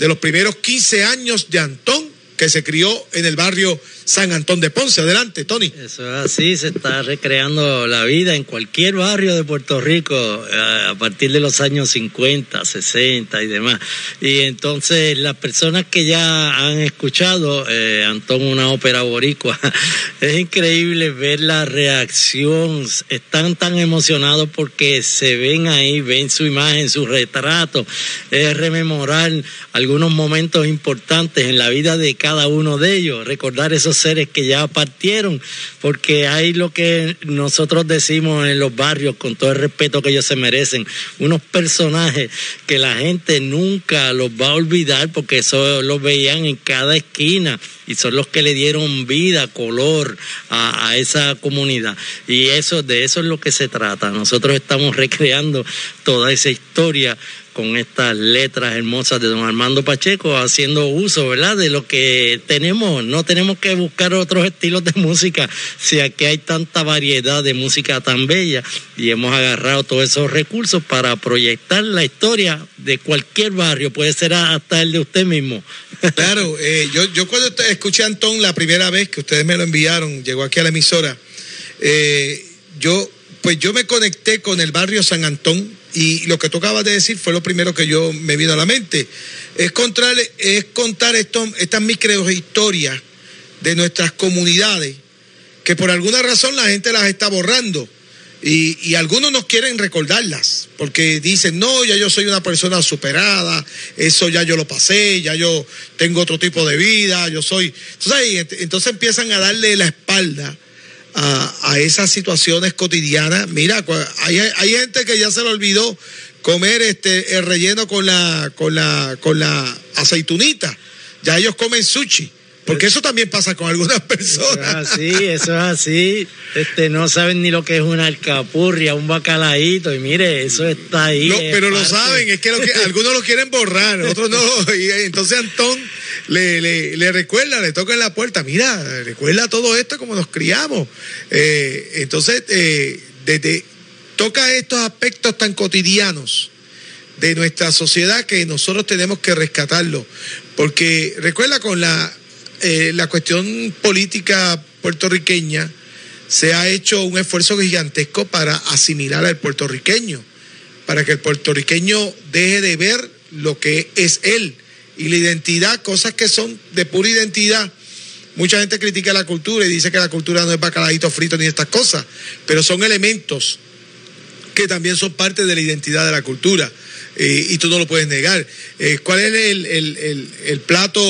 de los primeros 15 años de Antón que se crió en el barrio San Antón de Ponce. Adelante, Tony. Eso es así, se está recreando la vida en cualquier barrio de Puerto Rico eh, a partir de los años 50, 60 y demás. Y entonces las personas que ya han escuchado eh, Antón una ópera boricua, [laughs] es increíble ver la reacción, están tan emocionados porque se ven ahí, ven su imagen, su retrato, es rememorar algunos momentos importantes en la vida de cada uno de ellos, recordar esos seres que ya partieron, porque hay lo que nosotros decimos en los barrios, con todo el respeto que ellos se merecen, unos personajes que la gente nunca los va a olvidar porque eso los veían en cada esquina y son los que le dieron vida, color a, a esa comunidad. Y eso, de eso es lo que se trata. Nosotros estamos recreando toda esa historia con estas letras hermosas de don Armando Pacheco, haciendo uso, ¿verdad?, de lo que tenemos. No tenemos que buscar otros estilos de música, si aquí hay tanta variedad de música tan bella y hemos agarrado todos esos recursos para proyectar la historia de cualquier barrio, puede ser hasta el de usted mismo. Claro, [laughs] eh, yo, yo cuando escuché a Antón la primera vez que ustedes me lo enviaron, llegó aquí a la emisora, eh, yo, pues yo me conecté con el barrio San Antón y lo que tú acabas de decir fue lo primero que yo me vino a la mente. Es contar, es contar esto, microhistorias de nuestras comunidades que por alguna razón la gente las está borrando. Y, y algunos no quieren recordarlas, porque dicen, no, ya yo soy una persona superada, eso ya yo lo pasé, ya yo tengo otro tipo de vida, yo soy... Entonces, entonces empiezan a darle la espalda a, a esas situaciones cotidianas. Mira, hay, hay gente que ya se le olvidó comer este el relleno con la, con la, con la aceitunita. Ya ellos comen sushi. Porque eso también pasa con algunas [laughs] Eso es personas. así, eso es así. Este, no saben ni lo que es una alcapurria, un bacalaíto, y mire, eso está ahí. No, es pero lo saben, es que, lo que [laughs] algunos lo quieren borrar, otros no. Y entonces Antón le, le, le recuerda, le toca en la puerta, mira, recuerda todo esto como nos criamos. Eh, entonces, eh, desde, toca estos aspectos tan cotidianos de nuestra sociedad que nosotros tenemos que rescatarlo. Porque recuerda con la, eh, la cuestión política puertorriqueña, se ha hecho un esfuerzo gigantesco para asimilar al puertorriqueño, para que el puertorriqueño deje de ver lo que es él y la identidad, cosas que son de pura identidad. Mucha gente critica la cultura y dice que la cultura no es bacalaíto frito ni estas cosas, pero son elementos que también son parte de la identidad de la cultura. eh, y tú no lo puedes negar. Eh, ¿Cuál es el, el- el- el plato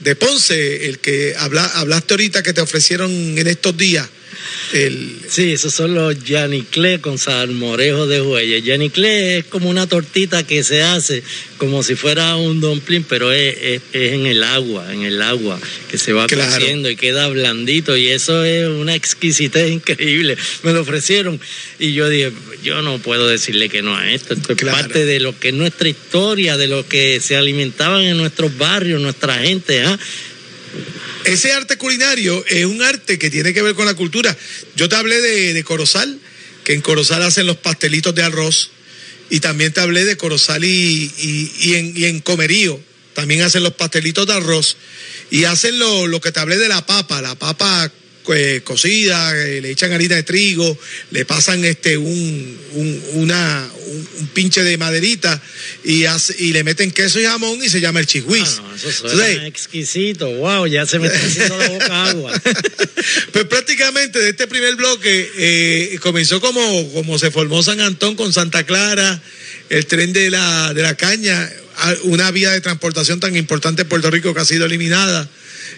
de Ponce, el que habla, hablaste ahorita que te ofrecieron en estos días? El, Sí, esos son los yaniclé con salmorejo de huella. Yaniclé es como una tortita que se hace como si fuera un dumpling, pero es, es- es en el agua, en el agua, que se va Claro. cociendo y queda blandito. Y eso es una exquisitez increíble. Me lo ofrecieron y yo dije, yo no puedo decirle que no a esto. Esto es Claro. parte de lo que es nuestra historia, de lo que se alimentaban en nuestros barrios, nuestra gente. ¿ah? Ese arte culinario es un arte que tiene que ver con la cultura. Yo te hablé de, Corozal, que en Corozal hacen los pastelitos de arroz, y también te hablé de Corozal y en Comerío, también hacen los pastelitos de arroz, y hacen lo, lo que te hablé de la papa, la papa eh, cocida, eh, le echan harina de trigo, le pasan este un, un, una, un, un pinche de maderita y, hace- y le meten queso y jamón y se llama el chihuiz. Ah, no, eso suena Entonces, exquisito. Wow, ya se me está haciendo la boca agua. [laughs] Pues prácticamente de este primer bloque eh, comenzó como, como se formó San Antón con Santa Clara, el tren de la, de la caña, una vía de transportación tan importante en Puerto Rico que ha sido eliminada.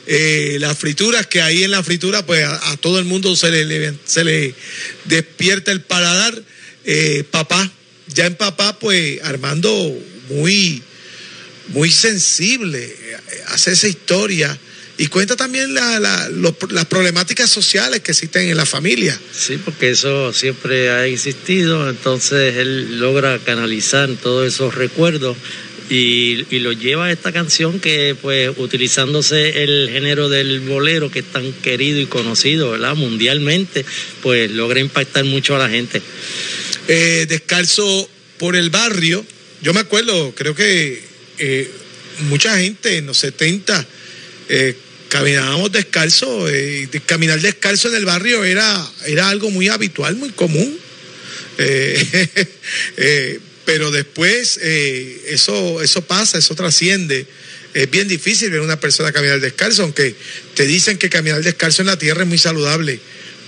Eh, las frituras, que ahí en la fritura, pues a, todo el mundo se le, se le despierta el paladar. Eh, papá, ya en papá, pues Armando muy, muy sensible, eh, hace esa historia y cuenta también la- la- los- las problemáticas sociales que existen en la familia. Sí, porque eso siempre ha existido, entonces él logra canalizar todos esos recuerdos y, lo lleva a esta canción que pues utilizándose el género del bolero que es tan querido y conocido, ¿verdad? Mundialmente, pues logra impactar mucho a la gente. Eh, descalzo por el barrio, yo me acuerdo, creo que eh, mucha gente en los 70 eh, caminábamos descalzo, eh, caminar descalzo en el barrio era, era algo muy habitual, muy común. [laughs] pero después eh, eso, eso pasa, eso trasciende. Es bien difícil ver a una persona caminar descalzo, aunque te dicen que caminar descalzo en la tierra es muy saludable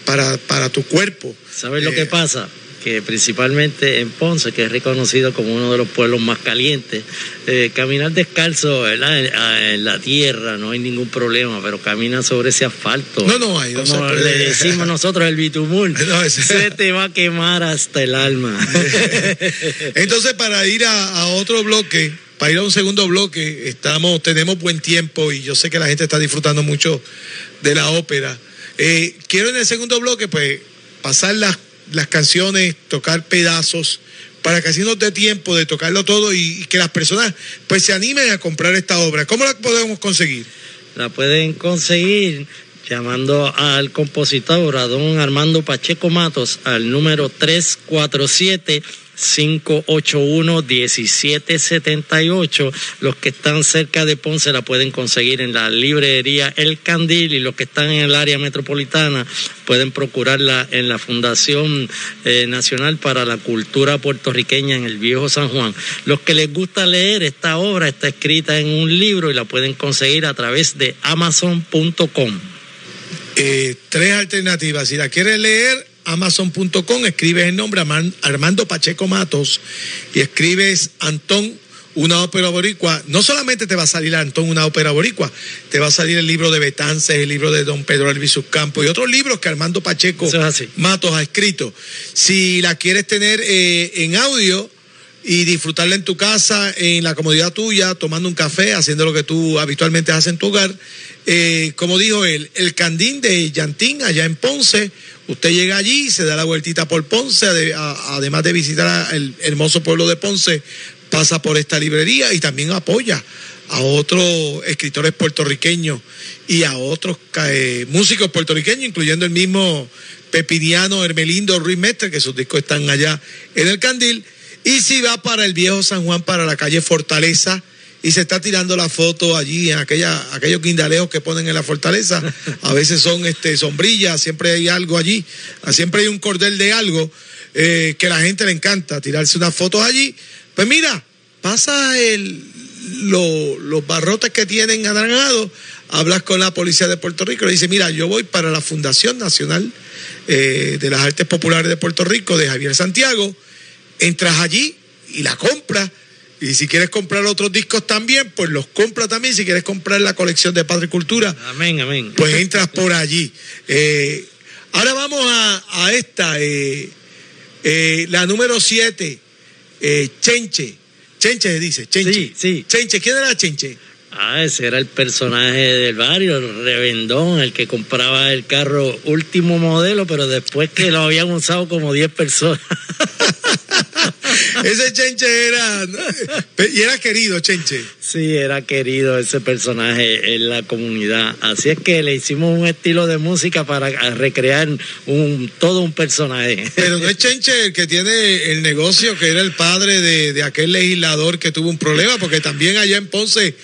para, para tu cuerpo. ¿Sabes lo Eh, que pasa? Que principalmente en Ponce, que es reconocido como uno de los pueblos más calientes, eh, caminar descalzo ¿verdad? En, a- en la tierra no hay ningún problema, pero camina sobre ese asfalto. No, no hay, no Como le decimos [laughs] nosotros el bitumul, No, se te va a quemar hasta el alma. [laughs] Entonces, para ir a, a otro bloque, para ir a un segundo bloque, estamos, tenemos buen tiempo y yo sé que la gente está disfrutando mucho de la ópera. Eh, quiero en el segundo bloque, pues, pasar las, las canciones, tocar pedazos, para que así nos dé tiempo de tocarlo todo y, que las personas, pues, se animen a comprar esta obra. ¿Cómo la podemos conseguir? La pueden conseguir llamando al compositor, a don Armando Pacheco Matos, al número 347. 581-1778. Los que están cerca de Ponce la pueden conseguir en la librería El Candil y los que están en el área metropolitana pueden procurarla en la Fundación eh, Nacional para la Cultura Puertorriqueña en el Viejo San Juan. Los que les gusta leer esta obra está escrita en un libro y la pueden conseguir a través de amazon.com. Eh, tres alternativas. Si la quieres leer, amazon.com, escribes el nombre Arman- Armando Pacheco Matos y escribes Antón, una ópera boricua. No solamente te va a salir Antón, una ópera boricua, te va a salir el libro de Betances, el libro de Don Pedro Albizu Campo y otros libros que Armando Pacheco es. Matos ha escrito. Si la quieres tener eh, en audio y disfrutarla en tu casa, en la comodidad tuya, tomando un café, haciendo lo que tú habitualmente haces en tu hogar, eh, como dijo él, el Candín de Yantín, allá en Ponce, usted llega allí, se da la vueltita por Ponce, además de visitar el hermoso pueblo de Ponce, pasa por esta librería y también apoya a otros escritores puertorriqueños y a otros eh, músicos puertorriqueños, incluyendo el mismo Pepiniano Hermelindo Ruiz Mestre, que sus discos están allá en el Candil. Y si va para el viejo San Juan, para la calle Fortaleza, y se está tirando la foto allí en aquellos guindaleos que ponen en la fortaleza, a veces son este, sombrillas, siempre hay algo allí, siempre hay un cordel de algo eh, que la gente le encanta tirarse unas fotos allí. Pues mira, pasa el, lo- los barrotes que tienen anaranjados, hablas con la policía de Puerto Rico, le dice, mira, yo voy para la Fundación Nacional eh, de las Artes Populares de Puerto Rico, de Javier Santiago, entras allí y la compra. Y si quieres comprar otros discos también, pues los compra también. Si quieres comprar la colección de Padre Cultura, Amén, amén. pues entras por allí. Eh, ahora vamos a, a esta, eh, eh, la número 7, Chenche. Chenche se dice, Chenche. Sí, sí. Chenche, ¿quién era Chenche? Ah, ese era el personaje del barrio, el revendón, el que compraba el carro último modelo, pero después que lo habían usado como 10 personas. [laughs] [laughs] Ese Chenche era, y era querido, Chenche. Sí, era querido ese personaje en la comunidad. Así es que le hicimos un estilo de música para recrear un, todo un personaje. Pero no es Chenche el que tiene el negocio, que era el padre de, de aquel legislador que tuvo un problema, porque también allá en Ponce,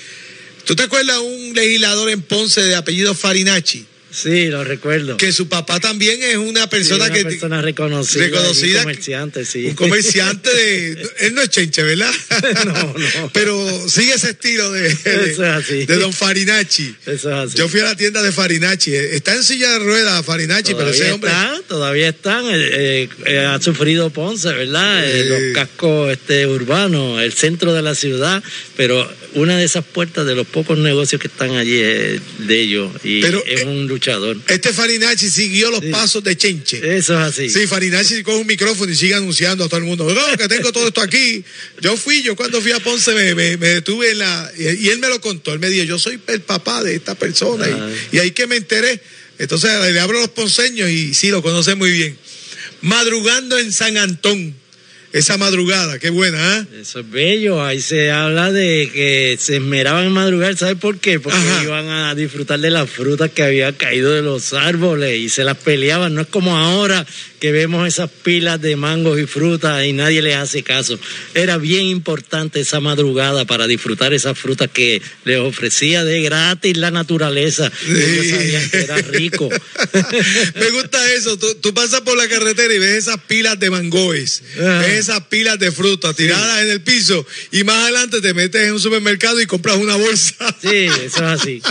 ¿tú te acuerdas un legislador en Ponce de apellido Farinacci? Sí, lo recuerdo. Que su papá también es una persona Sí, una que persona reconocida, reconocida, un comerciante, sí. un comerciante de él no es Chenche, ¿verdad? [laughs] No, no. Pero sigue ese estilo de, de, Eso es así. de don Farinacci. Eso es así. Yo fui a la tienda de Farinacci. Está en silla de ruedas Farinacci, pero ese hombre. están, todavía están. eh, eh, eh, ha sufrido Ponce, ¿verdad? Eh, los cascos este, urbanos, el centro de la ciudad, pero una de esas puertas de los pocos negocios que están allí es de ellos y Pero, es eh, un luchador. Este Farinacci siguió los Sí. pasos de Chenche. Eso es así. Sí, Farinacci coge un micrófono y sigue anunciando a todo el mundo. No, que tengo todo esto aquí. Yo fui, yo cuando fui a Ponce me, me- me detuve en la. Y, él me lo contó. Él me dijo, yo soy el papá de esta persona. Y, y ahí que me enteré. Entonces le abro los ponceños y sí, lo conoce muy bien. Madrugando en San Antón. Esa madrugada, qué buena, ¿ah? Eso es bello, ahí se habla de que se esmeraban en madrugar, ¿sabes por qué? Porque Ajá. iban a disfrutar de las frutas que habían caído de los árboles y se las peleaban, no es como ahora que vemos esas pilas de mangos y frutas y nadie les hace caso. Era bien importante esa madrugada para disfrutar esas frutas que les ofrecía de gratis la naturaleza. Ellos Sí. sabían que era rico. [laughs] Me gusta eso. Tú, tú pasas por la carretera y ves esas pilas de mangoes, Ah. ves esas pilas de frutas tiradas en el piso y más adelante te metes en un supermercado y compras una bolsa. [laughs] Sí, eso es así.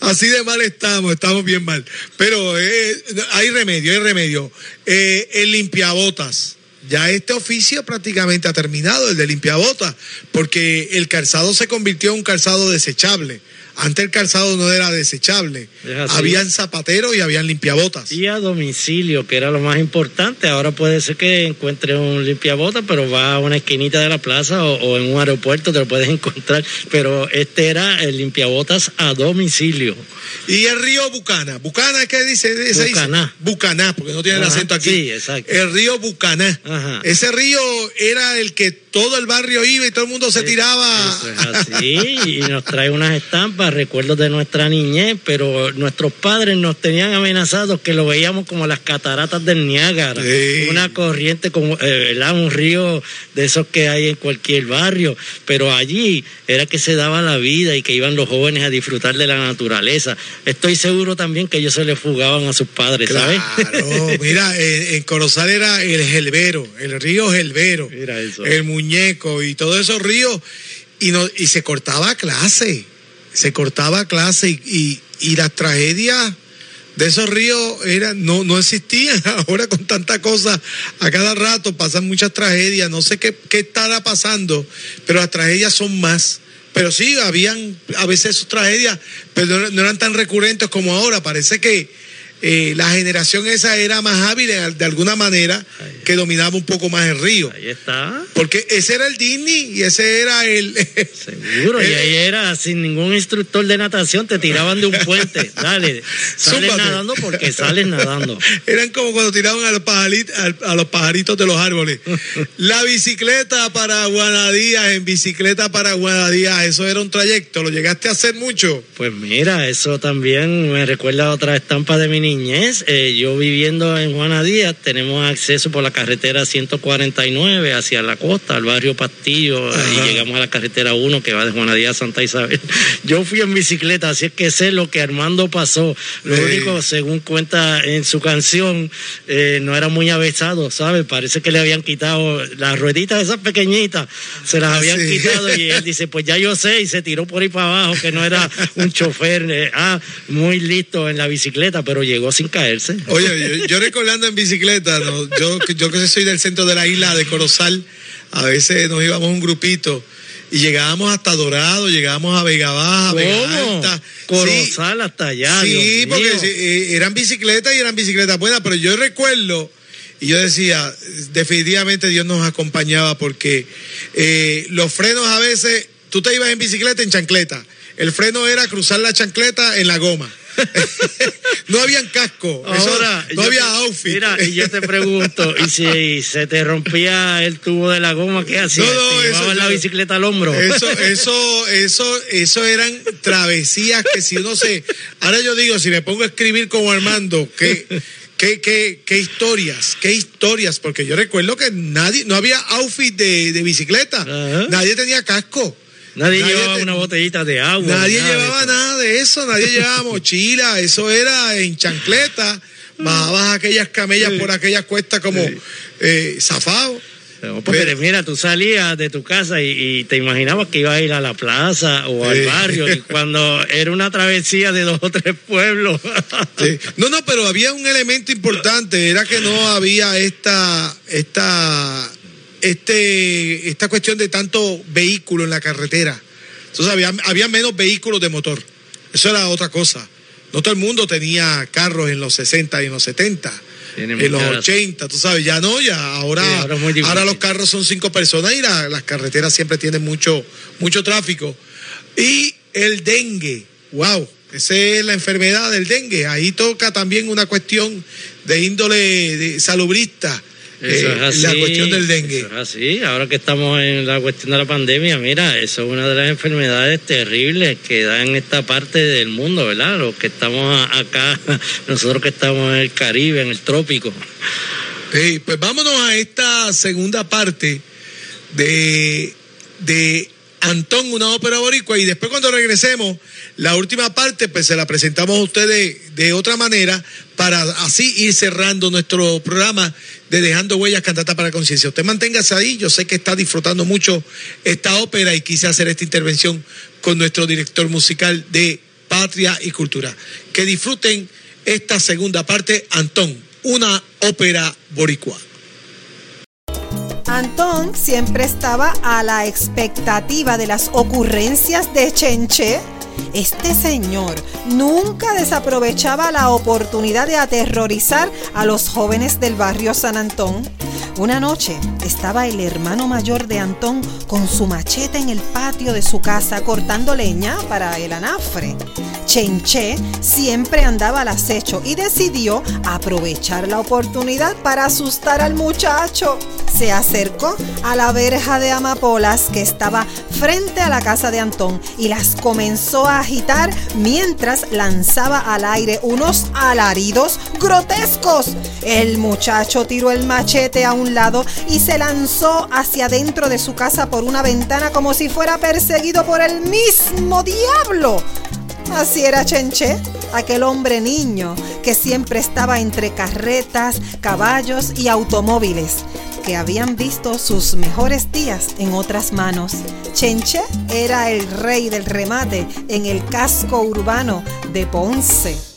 Así de mal estamos, estamos bien mal. Pero eh, hay remedio, hay remedio. Eh, el limpiabotas. Ya este oficio prácticamente ha terminado, el de limpiabotas, porque el calzado se convirtió en un calzado desechable. Antes el calzado no era desechable. Es. Habían zapateros y habían limpiabotas. Y a domicilio, que era lo más importante. Ahora puede ser que encuentres un limpiabota, pero va a una esquinita de la plaza o, o en un aeropuerto te lo puedes [laughs] encontrar. Pero este era el limpiabotas a domicilio. Y el río Bucana. ¿Bucana qué dice? Se dice? Bucaná. Bucaná, porque no tiene el acento aquí. sí, exacto. El río Bucaná. Ajá. Ese río era el que todo el barrio iba y todo el mundo se tiraba. Eso es así. y nos trae unas estampas, [laughs] recuerdos de nuestra niñez, pero nuestros padres nos tenían amenazados que lo veíamos como las cataratas del Niágara. Sí. Una corriente, como, eh, un río de esos que hay en cualquier barrio. Pero allí era que se daba la vida y que iban los jóvenes a disfrutar de la naturaleza. Estoy seguro también que ellos se le fugaban a sus padres, ¿sabes? Claro, mira, en, en Corozal era el Gelbero, el río Gelbero, Mira eso. el muñeco y todos esos ríos, y, no, y se cortaba clase, se cortaba clase y, y, y las tragedias de esos ríos eran, no, no existían. [laughs] Ahora con tanta cosa, a cada rato pasan muchas tragedias, no sé qué, qué estará pasando, pero las tragedias son más. Pero sí, habían a veces sus tragedias, pero no, no eran tan recurrentes como ahora. Parece que eh, la generación esa era más hábil de alguna manera, que dominaba un poco más el río. Ahí está. Porque ese era el Disney y ese era el... [laughs] Seguro, y ahí era sin ningún instructor de natación, te tiraban de un puente. [laughs] Dale, sales nadando porque sales nadando. [laughs] Eran como cuando tiraban a los, pajaritos, a los pajaritos de los árboles. La bicicleta para Guanadías, en bicicleta para Guanadías, eso era un trayecto, lo llegaste a hacer mucho. Pues mira, eso también me recuerda a otra estampa de mi niñez. Eh, yo viviendo en Juana Díaz, tenemos acceso por la carretera 149 hacia la costa, al barrio Pastillo, Ajá. y llegamos a la carretera 1 que va de Juana Díaz a Santa Isabel. [laughs] Yo fui en bicicleta, así es que sé lo que Armando pasó. Lo Sí. único, según cuenta en su canción, eh, no era muy avesado, ¿sabes? Parece que le habían quitado las rueditas esas pequeñitas, se las habían Sí. quitado y él dice, pues ya yo sé, y se tiró por ahí para abajo, que no era un [laughs] chofer eh, ah, muy listo en la bicicleta, pero llegó sin caerse. Oye, yo, yo recordando en bicicleta, ¿no? yo, yo que soy del centro de la isla de Corozal, a veces nos íbamos un grupito y llegábamos hasta Dorado, llegábamos a Vega Baja, Vega. Alta. Corozal hasta allá. Sí, Dios porque mío. eh, eran bicicletas y eran bicicletas buenas, pero yo recuerdo y yo decía, definitivamente Dios nos acompañaba porque eh, los frenos a veces, tú te ibas en bicicleta en chancleta, el freno era cruzar la chancleta en la goma. [laughs] no habían casco, eso- Ahora, no había te- outfit. Mira, y yo te pregunto, ¿y si se te rompía el tubo de la goma, qué hacías? No, no, ¿Te eso la bicicleta al hombro? Eso, eso, eso, eso eran travesías que si uno se. Ahora yo digo, si me pongo a escribir como Armando, qué, qué, qué, qué historias, qué historias, porque yo recuerdo que nadie, no había outfit de, de bicicleta, Ajá. nadie tenía casco. Nadie, llevaba te- una botellita de agua. Nadie nada de llevaba eso. nada de eso, nadie llevaba [laughs] mochila, eso era en chancleta, bajabas aquellas camellas por aquellas cuestas como eh, zafado. Pero- mira, tú salías de tu casa y, y te imaginabas que ibas a ir a la plaza o al Sí. barrio y cuando era una travesía de dos o tres pueblos. [laughs] Sí. No, no, pero había un elemento importante, era que no había esta, esta, este, esta cuestión de tanto vehículo en la carretera. Entonces había, había menos vehículos de motor. Eso era otra cosa. No todo el mundo tenía carros en los 60 y en los 70. Tiene En los mucha razón. 80, tú sabes, ya no, ya ahora, Sí, ahora los carros son cinco personas y la- las carreteras siempre tienen mucho, mucho tráfico. Y el dengue, wow, esa es la enfermedad del dengue. Ahí toca también una cuestión de índole de salubrista, Eso eh, es así. la cuestión del dengue. Eso es así. Ahora que estamos en la cuestión de la pandemia, mira, eso es una de las enfermedades terribles que da en esta parte del mundo, ¿verdad? Los que estamos acá, [laughs] nosotros que estamos en el Caribe, en el trópico. Sí, pues vámonos a esta segunda parte de, de Antón, una ópera boricua, y después cuando regresemos, la última parte, pues se la presentamos a ustedes de otra manera para así ir cerrando nuestro programa de Dejando Huellas Cantata para Conciencia. Usted manténgase ahí, yo sé que está disfrutando mucho esta ópera y quise hacer esta intervención con nuestro director musical de Patria y Cultura. Que disfruten esta segunda parte, Antón, una ópera boricua. Antón siempre estaba a la expectativa de las ocurrencias de Chenche. Este señor nunca desaprovechaba la oportunidad de aterrorizar a los jóvenes del barrio San Antón. Una noche estaba el hermano mayor de Antón con su machete en el patio de su casa cortando leña para el anafre. Chenche siempre andaba al acecho y decidió aprovechar la oportunidad para asustar al muchacho. Se acercó a la verja de amapolas que estaba frente a la casa de Antón y las comenzó a agitar mientras lanzaba al aire unos alaridos grotescos. El muchacho tiró el machete a un lado y se lanzó hacia dentro de su casa por una ventana como si fuera perseguido por el mismo diablo. Así era Chenche, aquel hombre niño que siempre estaba entre carretas, caballos y automóviles, que habían visto sus mejores días en otras manos. Chenche era el rey del remate en el casco urbano de Ponce.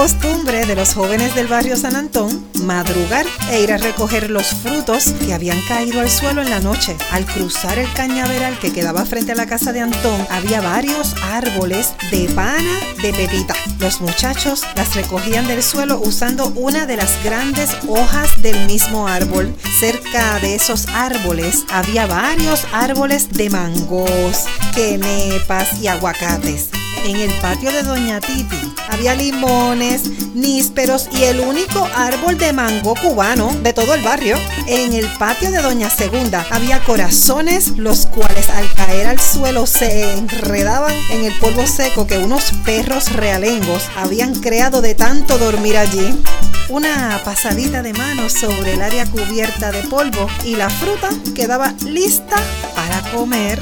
Costumbre de los jóvenes del barrio San Antón madrugar e ir a recoger los frutos que habían caído al suelo en la noche. Al cruzar el cañaveral que quedaba frente a la casa de Antón, había varios árboles de pana de pepita. Los muchachos las recogían del suelo usando una de las grandes hojas del mismo árbol. Cerca de esos árboles había varios árboles de mangos, quenepas y aguacates. En el patio de Doña Titi había limones, nísperos y el único árbol de mango cubano de todo el barrio. En el patio de Doña Segunda había corazones, los cuales al caer al suelo se enredaban en el polvo seco que unos perros realengos habían creado de tanto dormir allí. Una pasadita de mano sobre el área cubierta de polvo y la fruta quedaba lista para comer.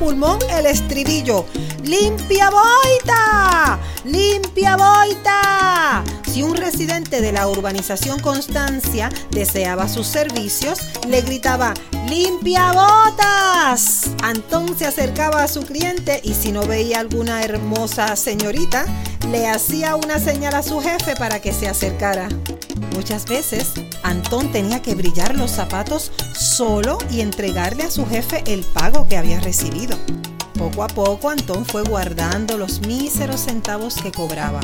Pulmón el estribillo. ¡Limpia boita! ¡Limpia boita! Si un residente de la urbanización Constancia deseaba sus servicios, le gritaba ¡Limpia botas! Antón se acercaba a su cliente y si no veía alguna hermosa señorita, le hacía una señal a su jefe para que se acercara. Muchas veces, Antón tenía que brillar los zapatos solo y entregarle a su jefe el pago que había recibido. Poco a poco, Antón fue guardando los míseros centavos que cobraba.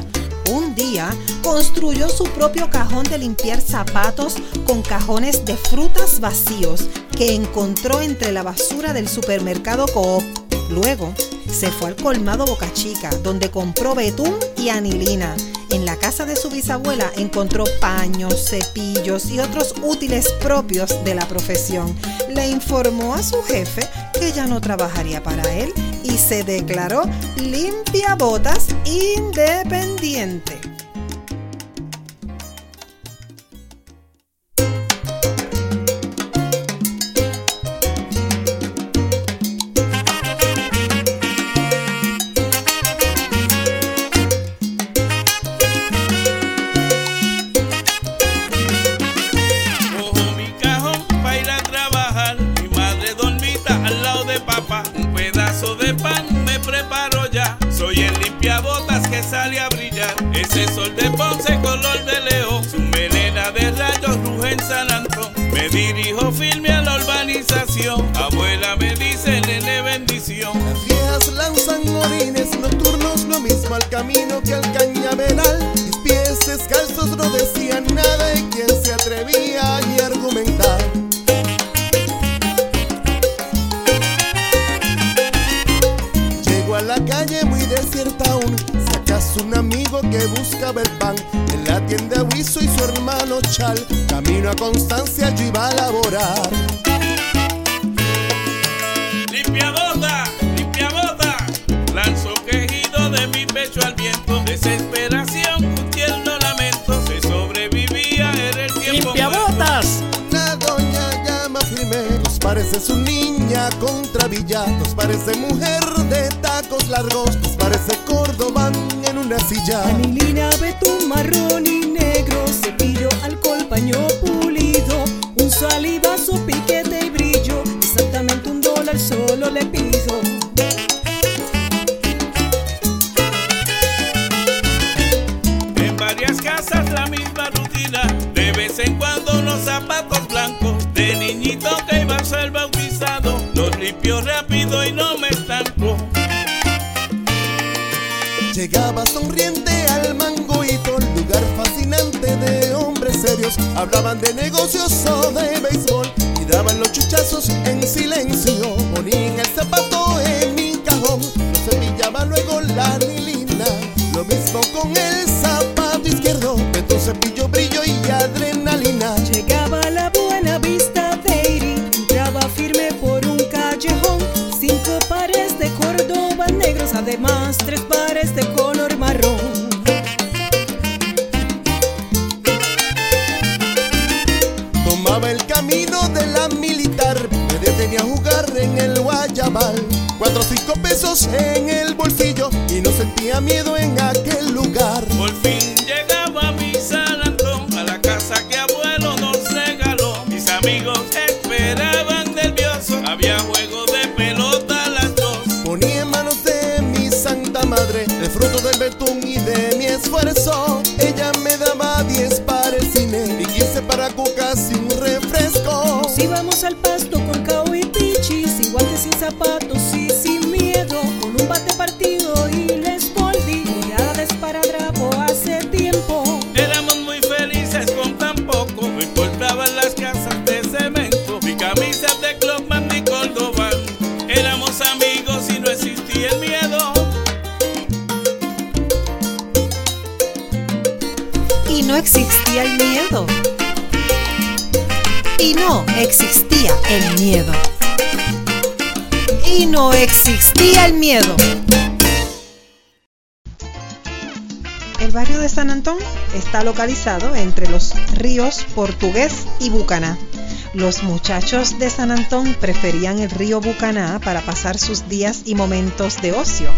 Un día construyó su propio cajón de limpiar zapatos con cajones de frutas vacíos que encontró entre la basura del supermercado Coop. Luego se fue al colmado Boca Chica, donde compró betún y anilina. En la casa de su bisabuela encontró paños, cepillos y otros útiles propios de la profesión. Le informó a su jefe que ya no trabajaría para él y se declaró limpia botas independiente. Portugués y Bucaná. Los muchachos de San Antón preferían el río Bucaná para pasar sus días y momentos de ocio.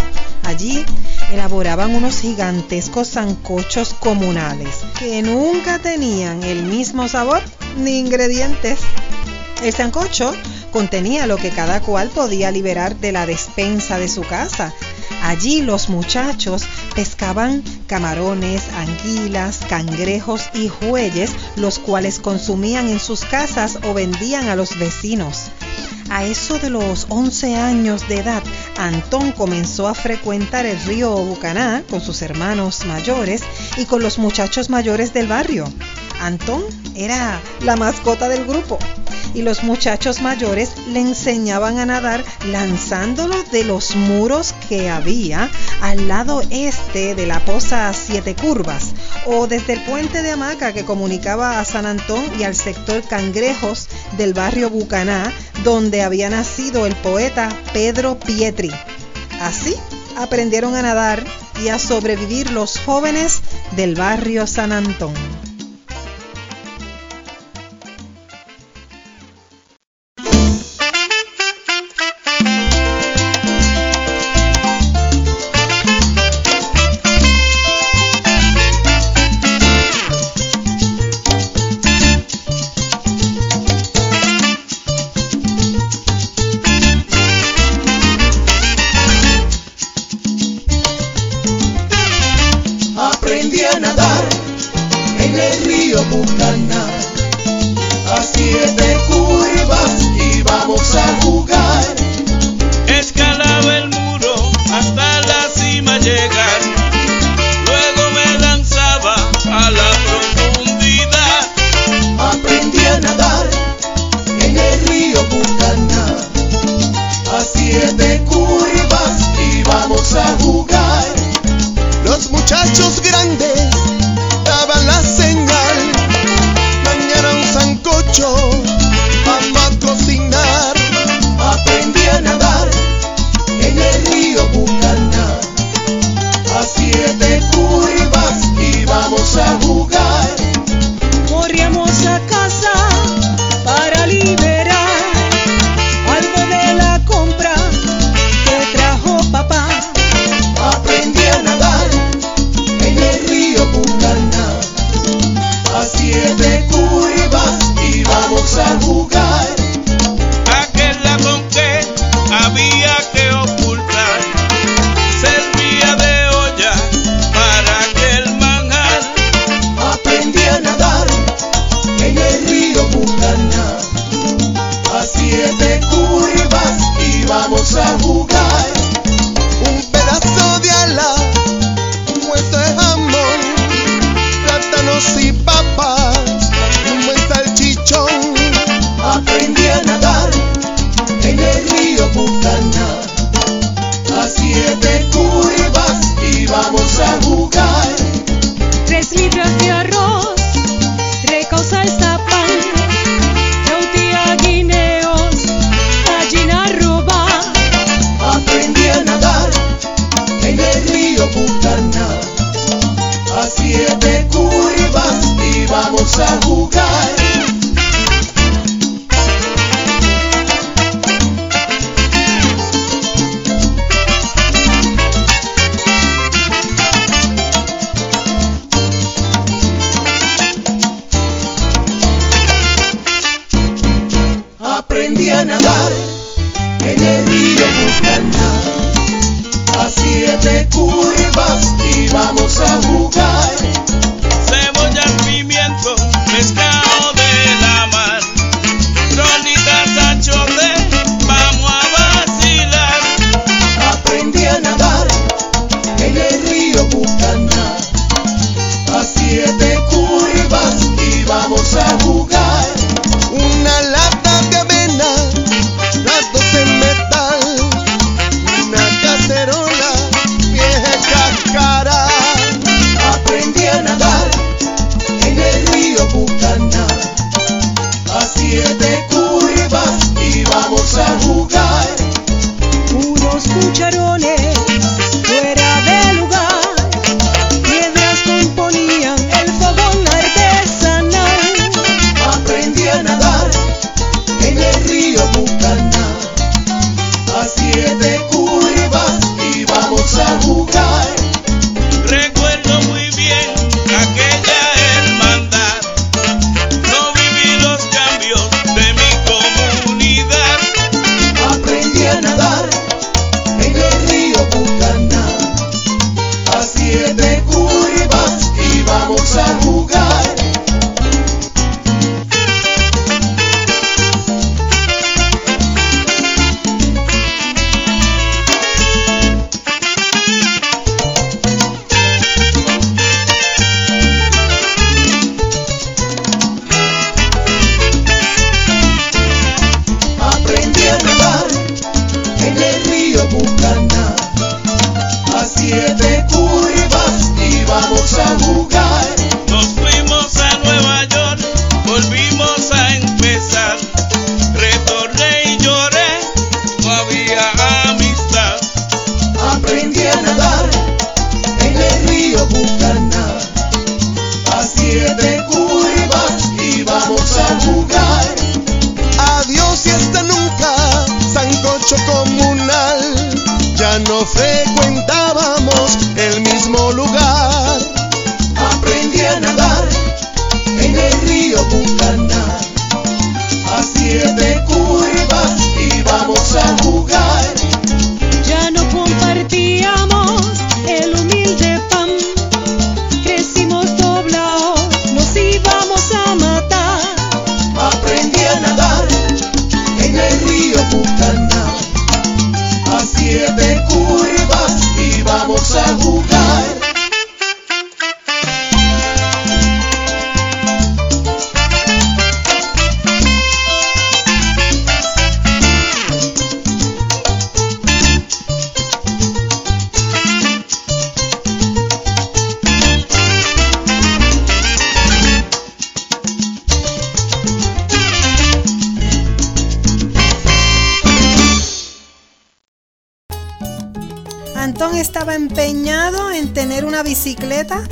Allí elaboraban unos gigantescos zancochos comunales que nunca tenían el mismo sabor ni ingredientes. El sancocho contenía lo que cada cual podía liberar de la despensa de su casa. Allí los muchachos pescaban camarones, anguilas, cangrejos y jueyes los cuales consumían en sus casas o vendían a los vecinos. A eso de los 11 años de edad, Antón comenzó a frecuentar el río Bucaná con sus hermanos mayores y con los muchachos mayores del barrio. Antón era la mascota del grupo y los muchachos mayores le enseñaban a nadar lanzándolo de los muros que había al lado este de la poza Siete Curvas o desde el puente de hamaca que comunicaba a San Antón y al sector Cangrejos del barrio Bucaná donde había nacido el poeta Pedro Pietri. Así aprendieron a nadar y a sobrevivir los jóvenes del barrio San Antón.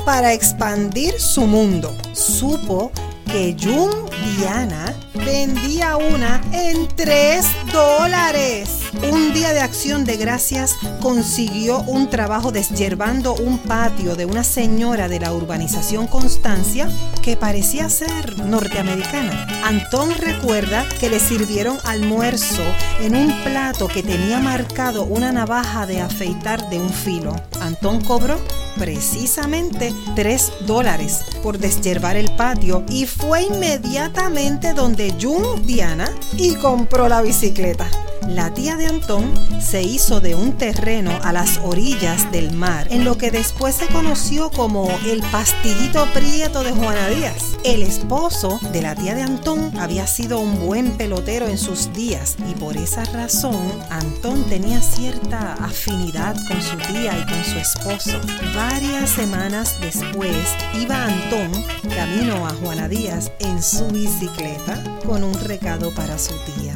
para expandir su mundo. Supo que Jun Diana vendía una en 3 dólares. Un día de acción de gracias consiguió un trabajo desyerbando un patio de una señora de la urbanización Constancia que parecía ser norteamericana. Antón recuerda que le sirvieron almuerzo en un plato que tenía marcado una navaja de afeitar de un filo. Antón cobró precisamente 3 dólares por desyervar el patio y fue inmediatamente donde Jun Diana y compró la bicicleta. La tía de Antón se hizo de un terreno a las orillas del mar, en lo que después se conoció como el pastillito prieto de Juana Díaz. El esposo de la tía de Antón había sido un buen pelotero en sus días y por esa razón Antón tenía cierta afinidad con su tía y con su esposo. Varias semanas después iba Antón camino a Juana Díaz en su bicicleta con un recado para su tía.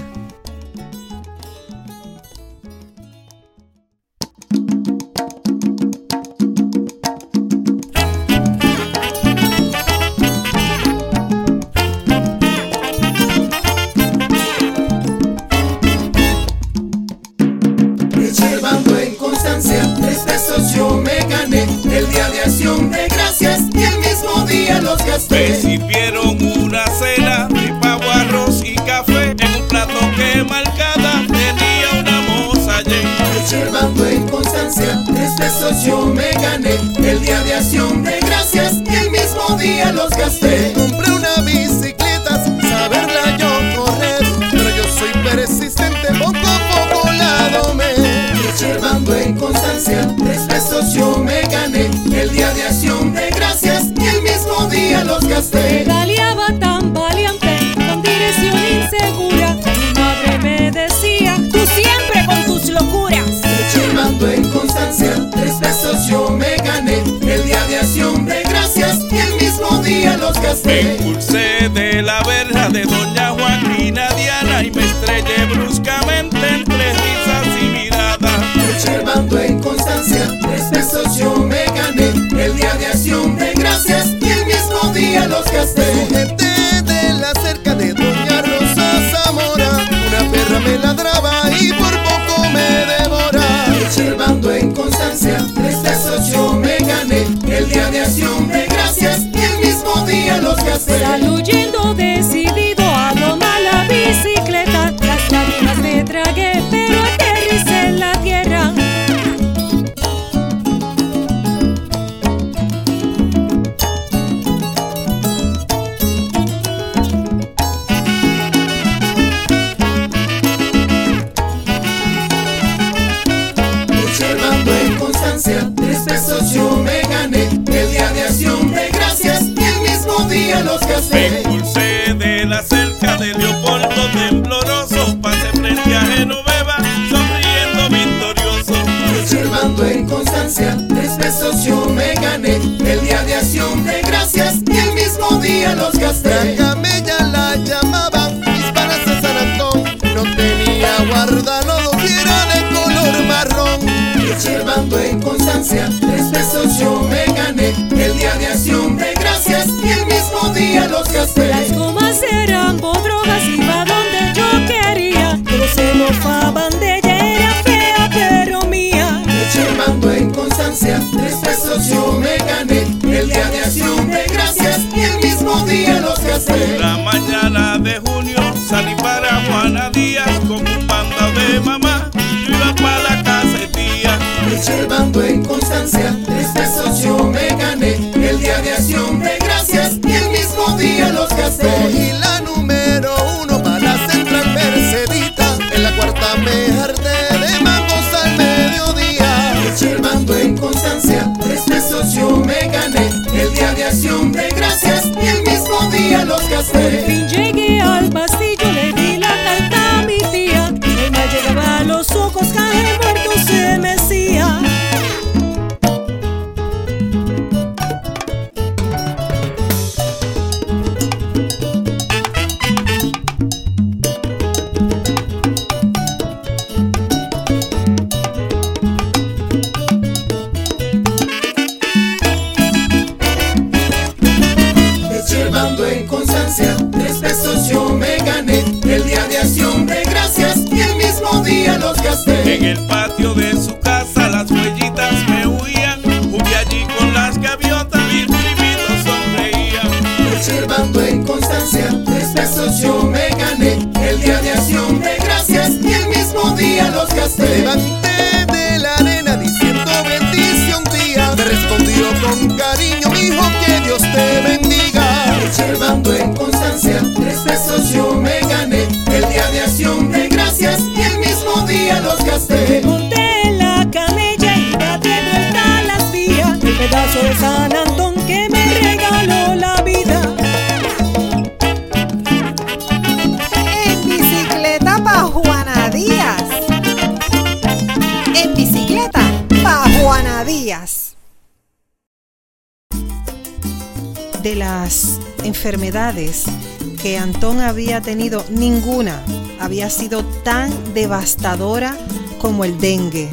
tenido ninguna había sido tan devastadora como el dengue.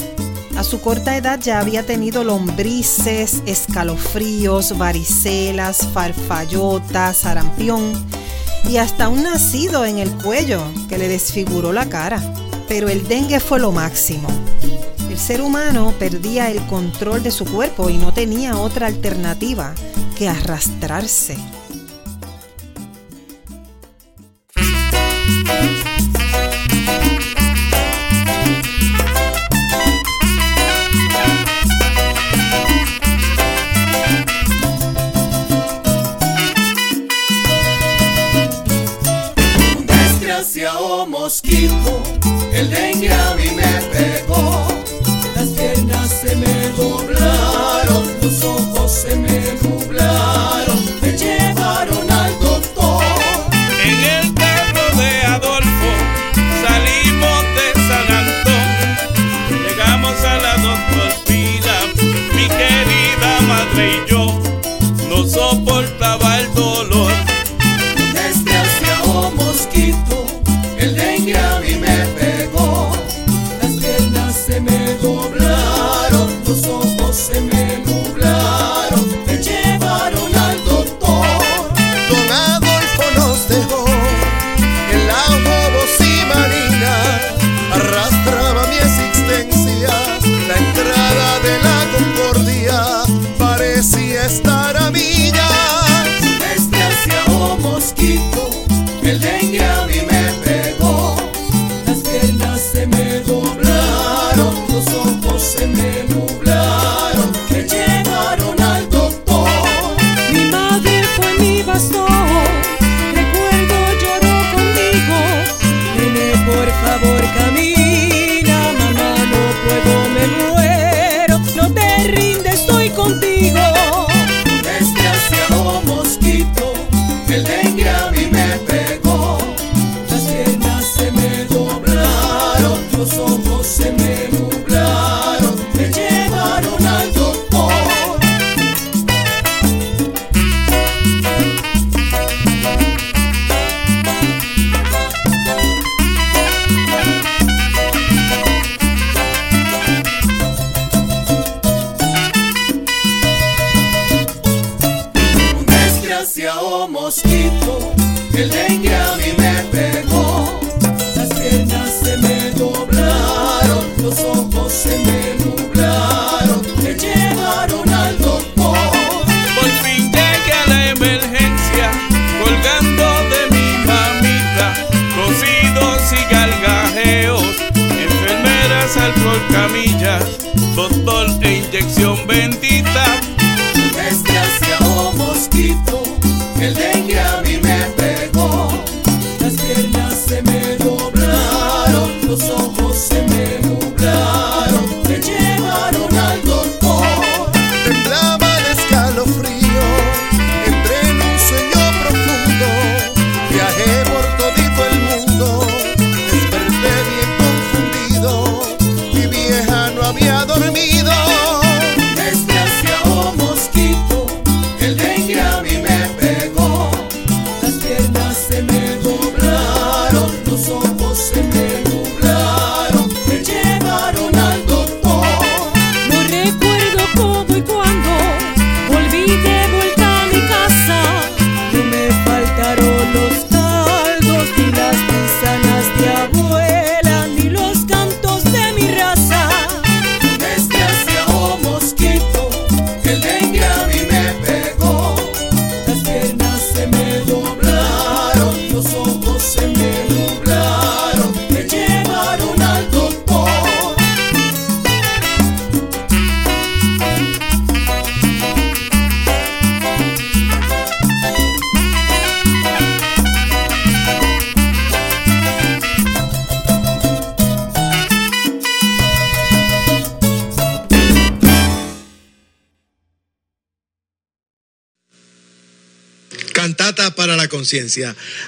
A su corta edad ya había tenido lombrices, escalofríos, varicelas, farfallotas, sarampión y hasta un nacido en el cuello que le desfiguró la cara. Pero el dengue fue lo máximo. El ser humano perdía el control de su cuerpo y no tenía otra alternativa que arrastrarse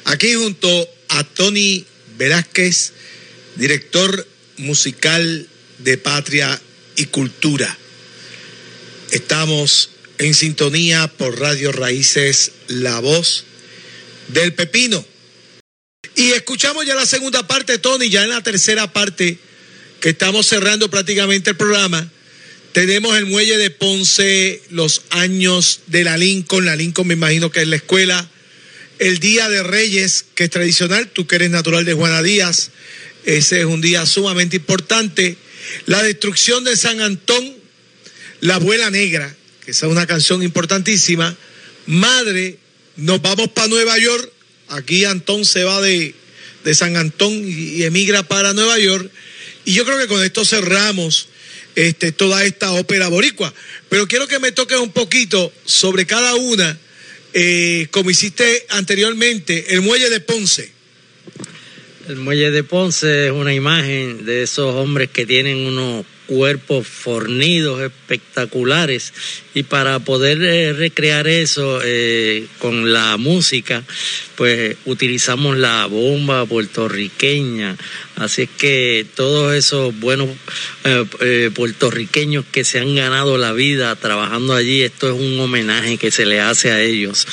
Aquí junto a Tony Velázquez, director musical de Patria y Cultura. Estamos en sintonía por Radio Raíces, la voz del pepino. Y escuchamos ya la segunda parte, Tony, ya en la tercera parte, que estamos cerrando prácticamente el programa. Tenemos el muelle de Ponce, los años de la Lincoln, la Lincoln me imagino que es la escuela, el Día de Reyes, que es tradicional, tú que eres natural de Juana Díaz, ese es un día sumamente importante, la destrucción de San Antón, la abuela negra, que esa es una canción importantísima, Madre, nos vamos para Nueva York, aquí Antón se va de, de San Antón y, emigra para Nueva York, y yo creo que con esto cerramos este, toda esta ópera boricua. Pero quiero que me toques un poquito sobre cada una, eh, como hiciste anteriormente, el muelle de Ponce. El muelle de Ponce es una imagen de esos hombres que tienen unos cuerpos fornidos espectaculares y para poder eh, recrear eso eh, con la música pues utilizamos la bomba puertorriqueña así es que todos esos buenos eh, eh, puertorriqueños que se han ganado la vida trabajando allí esto es un homenaje que se le hace a ellos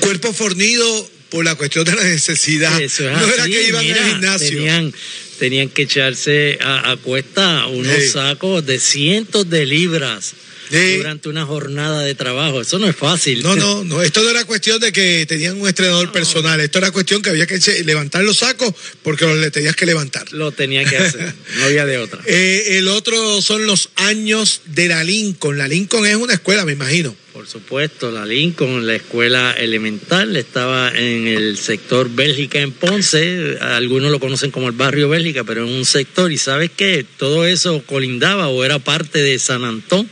Cuerpo fornido por la cuestión de la necesidad. Eso es no era que iban mira, al gimnasio. Tenían, tenían que echarse a, a cuesta unos Sí. sacos de cientos de libras Sí. durante una jornada de trabajo. Eso no es fácil. No, no, [laughs] no. Esto no era cuestión de que tenían un entrenador personal. Esto era cuestión que había que levantar los sacos porque los le tenías que levantar. Lo tenía que hacer. [laughs] No había de otra. Eh, el otro son los años de la Lincoln. La Lincoln es una escuela, me imagino. Por supuesto, la Lincoln, la escuela elemental, estaba en el sector Bélgica en Ponce. Algunos lo conocen como el barrio Bélgica, pero en un sector. Y sabes qué? Todo eso colindaba o era parte de San Antón,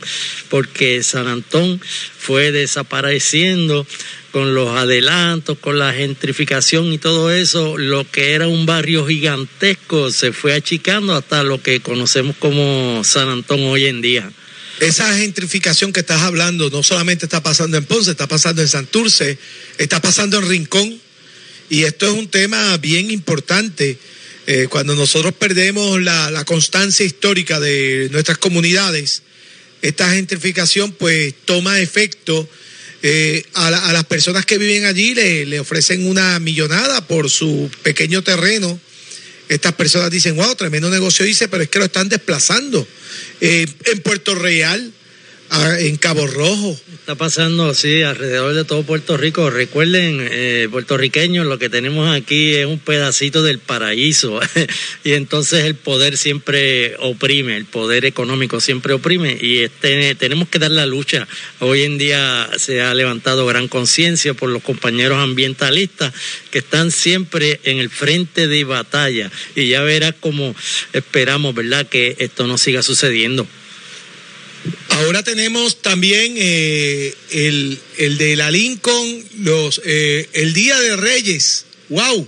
porque San Antón fue desapareciendo con los adelantos, con la gentrificación y todo eso, lo que era un barrio gigantesco se fue achicando hasta lo que conocemos como San Antón hoy en día. Esa gentrificación que estás hablando no solamente está pasando en Ponce, está pasando en Santurce, está pasando en Rincón. Y esto es un tema bien importante. Eh, cuando nosotros perdemos la, constancia histórica de nuestras comunidades, esta gentrificación pues toma efecto. eh, a, la- a las personas que viven allí le, le ofrecen una millonada por su pequeño terreno. Estas personas dicen, wow, tremendo negocio hice, pero es que lo están desplazando. Eh, en Puerto Real, en Cabo Rojo, Está pasando, sí, alrededor de todo Puerto Rico. Recuerden, eh, puertorriqueños, lo que tenemos aquí es un pedacito del paraíso. [laughs] y entonces el poder siempre oprime, el poder económico siempre oprime. Y este, tenemos que dar la lucha. Hoy en día se ha levantado gran conciencia por los compañeros ambientalistas que están siempre en el frente de batalla. Y ya verás cómo esperamos, ¿verdad?, que esto no siga sucediendo. Ahora tenemos también eh, el, el de la Lincoln, los, eh, el Día de Reyes. ¡Wow!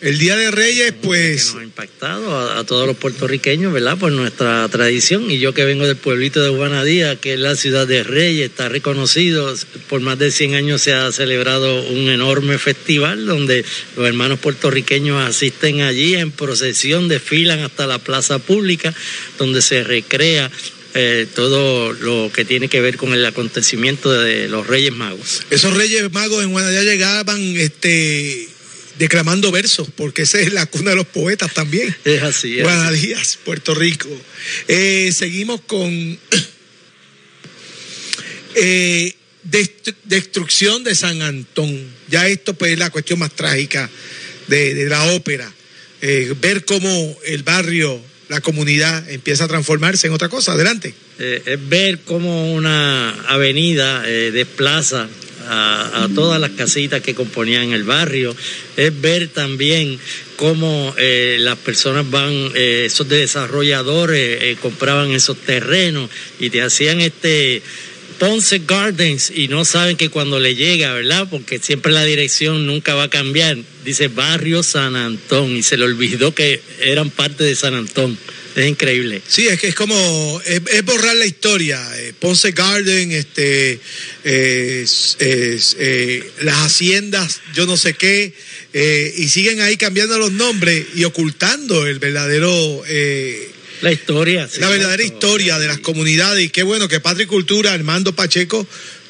El Día de Reyes, pues. nos ha impactado a, a todos los puertorriqueños, ¿verdad? Por nuestra tradición. Y yo que vengo del pueblito de Juanadía, que es la ciudad de Reyes, está reconocido. Por más de 100 años se ha celebrado un enorme festival donde los hermanos puertorriqueños asisten allí en procesión, desfilan hasta la plaza pública, donde se recrea. Eh, todo lo que tiene que ver con el acontecimiento de los Reyes Magos. Esos Reyes Magos en Guanadía llegaban este, declamando versos, porque esa es la cuna de los poetas también. Es así. es así. Puerto Rico. Eh, seguimos con eh, dest- destrucción de San Antón. Ya esto pues es la cuestión más trágica de, de la ópera. Ver cómo el barrio, la comunidad empieza a transformarse en otra cosa. Adelante. Eh, es ver cómo una avenida eh, desplaza a, todas las casitas que componían el barrio, es ver también cómo eh, las personas van, esos desarrolladores compraban esos terrenos y te hacían este Ponce Gardens y no saben que cuando le llega, ¿verdad? Porque siempre la dirección nunca va a cambiar. Dice Barrio San Antón y se le olvidó que eran parte de San Antón. Es increíble. Sí, es que es como, es, es borrar la historia. Eh, Ponce Garden, este, es- es, eh, las haciendas, yo no sé qué, eh, y siguen ahí cambiando los nombres y ocultando el verdadero... La historia. sí, la verdadera historia de las comunidades y qué bueno que Patria y Cultura, Armando Pacheco,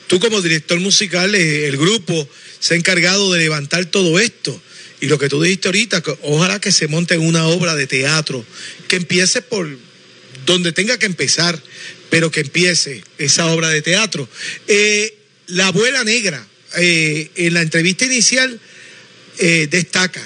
tú como director musical, eh, el grupo se ha encargado de levantar todo esto. Y lo que tú dijiste ahorita, que ojalá que se monte una obra de teatro, que empiece por donde tenga que empezar, pero que empiece esa obra de teatro. Eh, la abuela negra, eh, en la entrevista inicial, eh, destaca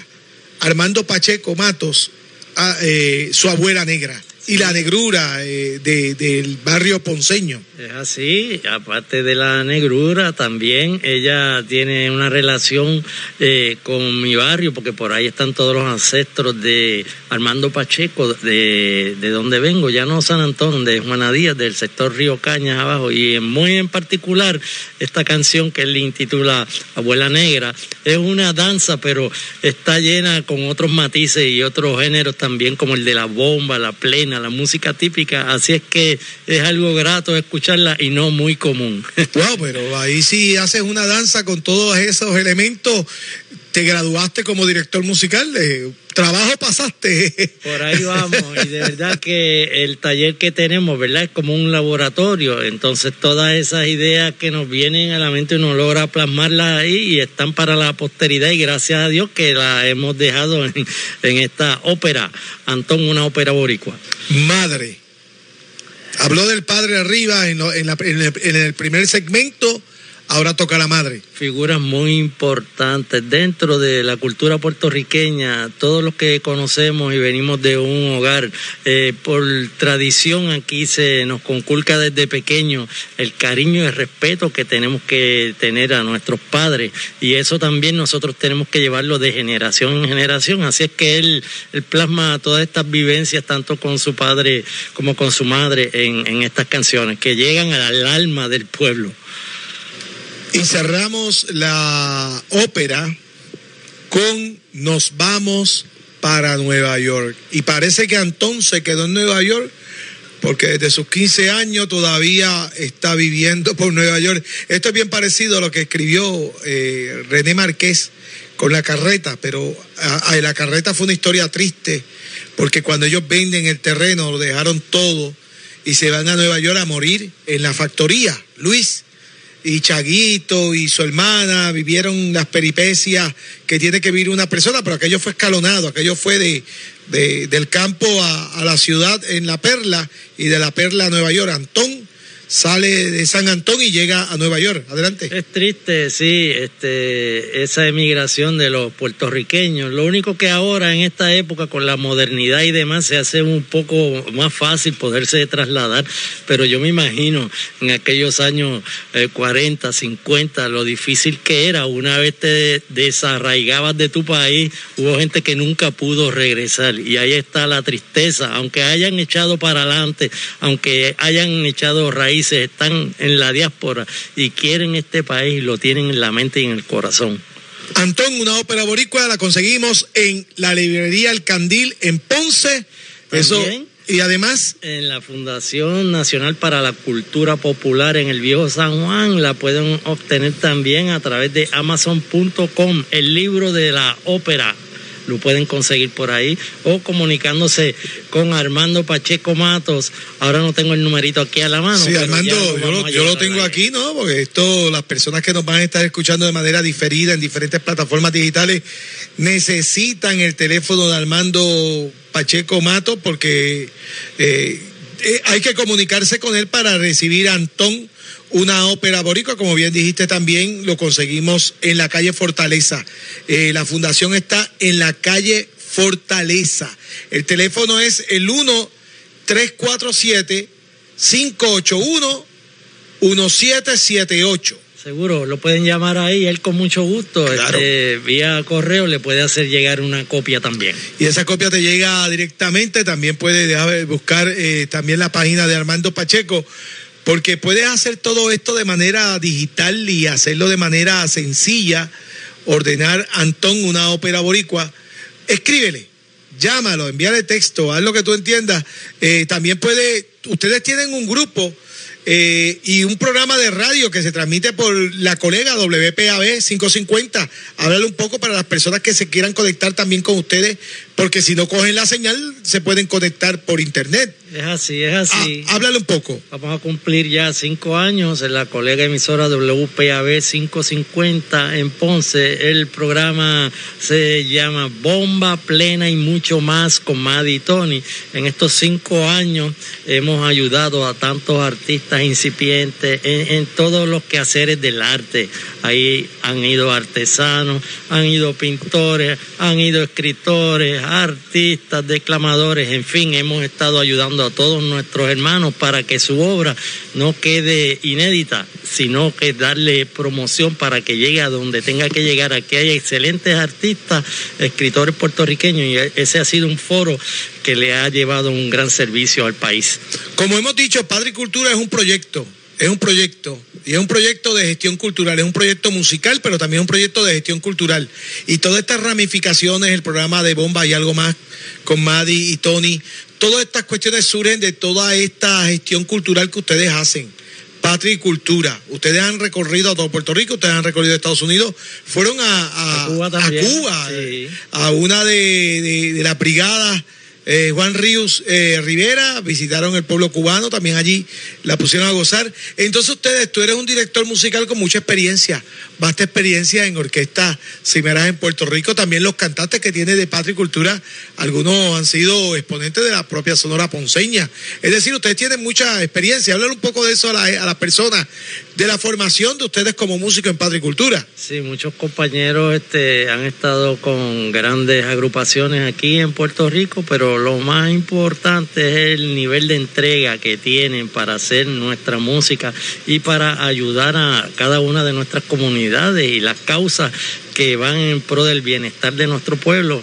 Armando Pacheco Matos, a, eh, su abuela negra, y la negrura eh, de- del barrio ponceño. Es así, aparte de la negrura, también ella tiene una relación eh, con mi barrio, porque por ahí están todos los ancestros de Armando Pacheco, de, de donde vengo, ya no San Antón, de Juana Díaz, del sector Río Cañas abajo, y muy en particular esta canción que él intitula Abuela Negra, es una danza, pero está llena con otros matices y otros géneros también, como el de la bomba, la plena, la música típica, así es que es algo grato escucharla y no muy común. Wow, pero ahí sí haces una danza con todos esos elementos. Te graduaste como director musical, eh, trabajo pasaste. [laughs] Por ahí vamos, y de verdad que el taller que tenemos, ¿verdad? Es como un laboratorio, entonces todas esas ideas que nos vienen a la mente uno logra plasmarlas ahí y están para la posteridad y gracias a Dios que las hemos dejado en, en esta ópera, Antón, una ópera boricua. Madre. Habló del padre arriba en, lo- en la- en el primer segmento, ahora toca la madre. Figuras muy importantes dentro de la cultura puertorriqueña, todos los que conocemos y venimos de un hogar, eh, por tradición aquí se nos conculca desde pequeño el cariño y el respeto que tenemos que tener a nuestros padres y eso también nosotros tenemos que llevarlo de generación en generación, así es que él, plasma todas estas vivencias tanto con su padre como con su madre en estas canciones que llegan al alma del pueblo. Y cerramos la ópera con Nos vamos para Nueva York. Y parece que Antón se quedó en Nueva York porque desde sus 15 años todavía está viviendo por Nueva York. Esto es bien parecido a lo que escribió eh, René Márquez con la carreta, pero a- la carreta fue una historia triste porque cuando ellos venden el terreno lo dejaron todo y se van a Nueva York a morir en la factoría, Luis y Chaguito y su hermana vivieron las peripecias que tiene que vivir una persona, pero aquello fue escalonado, aquello fue de, de- del campo a, a la ciudad en La Perla y de La Perla a Nueva York. Antón sale de San Antón y llega a Nueva York. Adelante. Es triste, sí, este, esa emigración de los puertorriqueños. Lo único que ahora en esta época con la modernidad y demás se hace un poco más fácil poderse trasladar, pero yo me imagino en aquellos años eh, 40, 50, lo difícil que era. Una vez te desarraigabas de tu país, hubo gente que nunca pudo regresar y ahí está la tristeza, aunque hayan echado para adelante, aunque hayan echado raíces, están en la diáspora y quieren este país y lo tienen en la mente y en el corazón. Antón, una ópera boricua, la conseguimos en la librería El Candil en Ponce. Eso, y además, En la Fundación Nacional para la Cultura Popular en el Viejo San Juan la pueden obtener también a través de amazon.com, el libro de la ópera. Lo pueden conseguir por ahí o comunicándose con Armando Pacheco Matos. Ahora no tengo el numerito aquí a la mano. Sí, Armando, lo yo, lo, yo lo tengo aquí, ¿no? Porque esto, las personas que nos van a estar escuchando de manera diferida en diferentes plataformas digitales necesitan el teléfono de Armando Pacheco Mato porque eh, eh, hay que comunicarse con él para recibir a Antón una ópera boricua, como bien dijiste también, lo conseguimos en la calle Fortaleza. Eh, la fundación está en la calle Fortaleza. El teléfono es el 1 347 581 1778. Seguro, lo pueden llamar ahí, él con mucho gusto. Claro. Este, vía correo le puede hacer llegar una copia también. Y esa copia te llega directamente. También puedes déjame buscar eh, también la página de Armando Pacheco, porque puedes hacer todo esto de manera digital y hacerlo de manera sencilla. Ordenar Antón una ópera boricua. Escríbele llámalo, envíale texto, haz lo que tú entiendas. Eh, también puede, ustedes tienen un grupo eh, y un programa de radio que se transmite por la colega WPAB 550. Háblale un poco para las personas que se quieran conectar también con ustedes, porque si no cogen la señal, se pueden conectar por internet. Es así, es así. Ah, háblale un poco. Vamos a cumplir ya cinco años en la colega emisora WPAB 550 en Ponce. El programa se llama Bomba Plena y mucho más con Maddy y Tony. En estos cinco años hemos ayudado a tantos artistas incipientes en, en todos los quehaceres del arte. Ahí han ido artesanos, han ido pintores, han ido escritores, artistas, declamadores, en fin, hemos estado ayudando a todos nuestros hermanos para que su obra no quede inédita, sino que darle promoción para que llegue a donde tenga que llegar. Aquí hay excelentes artistas, escritores puertorriqueños y ese ha sido un foro que le ha llevado un gran servicio al país. Como hemos dicho, Padre y Cultura es un proyecto, es un proyecto. Y es un proyecto de gestión cultural, es un proyecto musical, pero también es un proyecto de gestión cultural. Y todas estas ramificaciones, el programa de Bomba y algo más con Maddy y Tony, todas estas cuestiones surgen de toda esta gestión cultural que ustedes hacen. Patria y cultura. Ustedes han recorrido a todo Puerto Rico, ustedes han recorrido a Estados Unidos, fueron a, a, A Cuba a también, Cuba, sí. a una de, de, de la brigada eh, Juan Ríos eh, Rivera, visitaron el pueblo cubano, también allí la pusieron a gozar. Entonces ustedes, tú eres un director musical con mucha experiencia, vasta experiencia en orquestas cimeras en Puerto Rico, también los cantantes que tiene de Patria y Cultura, algunos han sido exponentes de la propia Sonora Ponceña. Es decir, ustedes tienen mucha experiencia. Hablar un poco de eso a, la- a las personas, de la formación de ustedes como músicos en Patria y Cultura. Sí, muchos compañeros este, han estado con grandes agrupaciones aquí en Puerto Rico, pero lo más importante es el nivel de entrega que tienen para hacer nuestra música y para ayudar a cada una de nuestras comunidades y las causas que van en pro del bienestar de nuestro pueblo.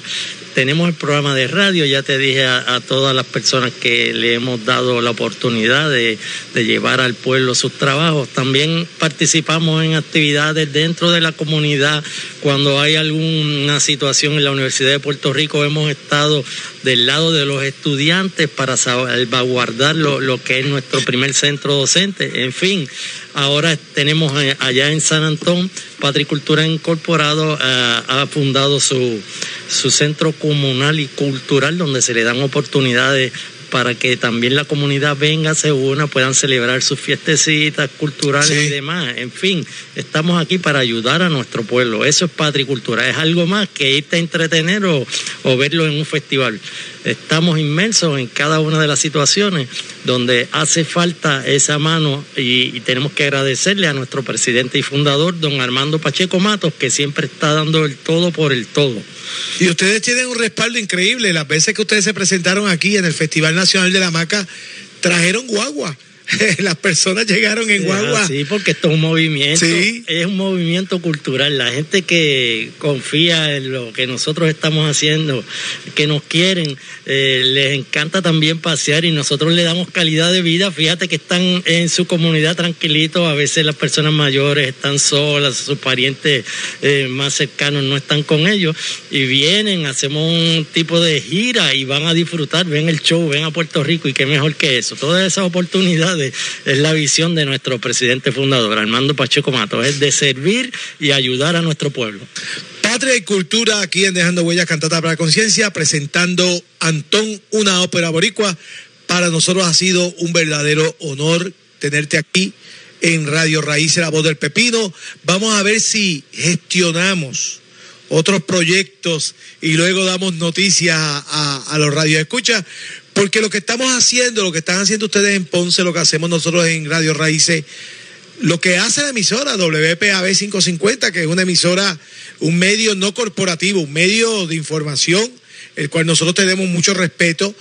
Tenemos el programa de radio, ya te dije a, todas las personas que le hemos dado la oportunidad de, de llevar al pueblo sus trabajos. También participamos en actividades dentro de la comunidad. Cuando hay alguna situación en la Universidad de Puerto Rico, hemos estado del lado de los estudiantes para salvaguardar lo, lo que es nuestro primer centro docente. En fin, ahora tenemos eh, allá en San Antón, Patricultura Incorporado eh, ha fundado su, su centro comunal y cultural donde se le dan oportunidades para que también la comunidad venga, se una, puedan celebrar sus fiestecitas culturales y demás. En fin, estamos aquí para ayudar a nuestro pueblo. Eso es patricultura, es algo más que irte a entretener o, o verlo en un festival. Estamos inmersos en cada una de las situaciones donde hace falta esa mano y, y tenemos que agradecerle a nuestro presidente y fundador, don Armando Pacheco Matos, que siempre está dando el todo por el todo. Y ustedes tienen un respaldo increíble. Las veces que ustedes se presentaron aquí en el Festival Nacional de la Maca, trajeron guagua. [laughs] Las personas llegaron en guagua. Sí, porque esto es un movimiento, Sí. es un movimiento cultural. La gente que confía en lo que nosotros estamos haciendo, que nos quieren, eh, les encanta también pasear y nosotros le damos calidad de vida. Fíjate que están en su comunidad tranquilitos, a veces las personas mayores están solas, sus parientes eh, más cercanos no están con ellos y vienen, hacemos un tipo de gira y van a disfrutar, ven el show, ven a Puerto Rico y qué mejor que eso. Todas esas oportunidades es la visión de nuestro presidente fundador, Armando Pacheco Matos, es de servir y ayudar a nuestro pueblo. Patria y Cultura, aquí en Dejando Huellas Cantata para la Conciencia, presentando Antón, una ópera boricua. Para nosotros ha sido un verdadero honor tenerte aquí en Radio Raíces, la voz del pepino. Vamos a ver si gestionamos otros proyectos y luego damos noticias a, a, a los radioescuchas, porque lo que estamos haciendo, lo que están haciendo ustedes en Ponce, lo que hacemos nosotros en Radio Raíces, lo que hace la emisora WPAB 550, que es una emisora, un medio no corporativo, un medio de información, el cual nosotros tenemos mucho respeto.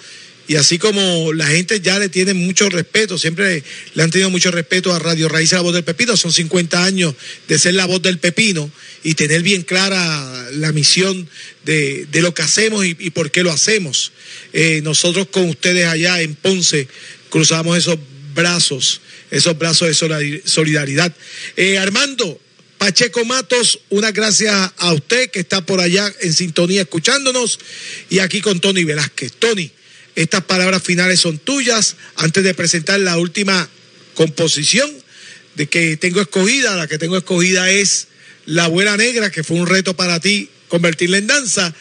Y así como la gente ya le tiene mucho respeto, siempre le han tenido mucho respeto a Radio Raíz, la voz del Pepino, son 50 años de ser la voz del Pepino y tener bien clara la misión de, de lo que hacemos y, por qué lo hacemos. Eh, nosotros con ustedes allá en Ponce cruzamos esos brazos, esos brazos de solidar- solidaridad. Eh, Armando, Pacheco Matos, unas gracias a usted que está por allá en sintonía escuchándonos y aquí con Tony Velázquez. Tony, estas palabras finales son tuyas antes de presentar la última composición de que tengo escogida. La que tengo escogida es La Abuela Negra, que fue un reto para ti convertirla en danza.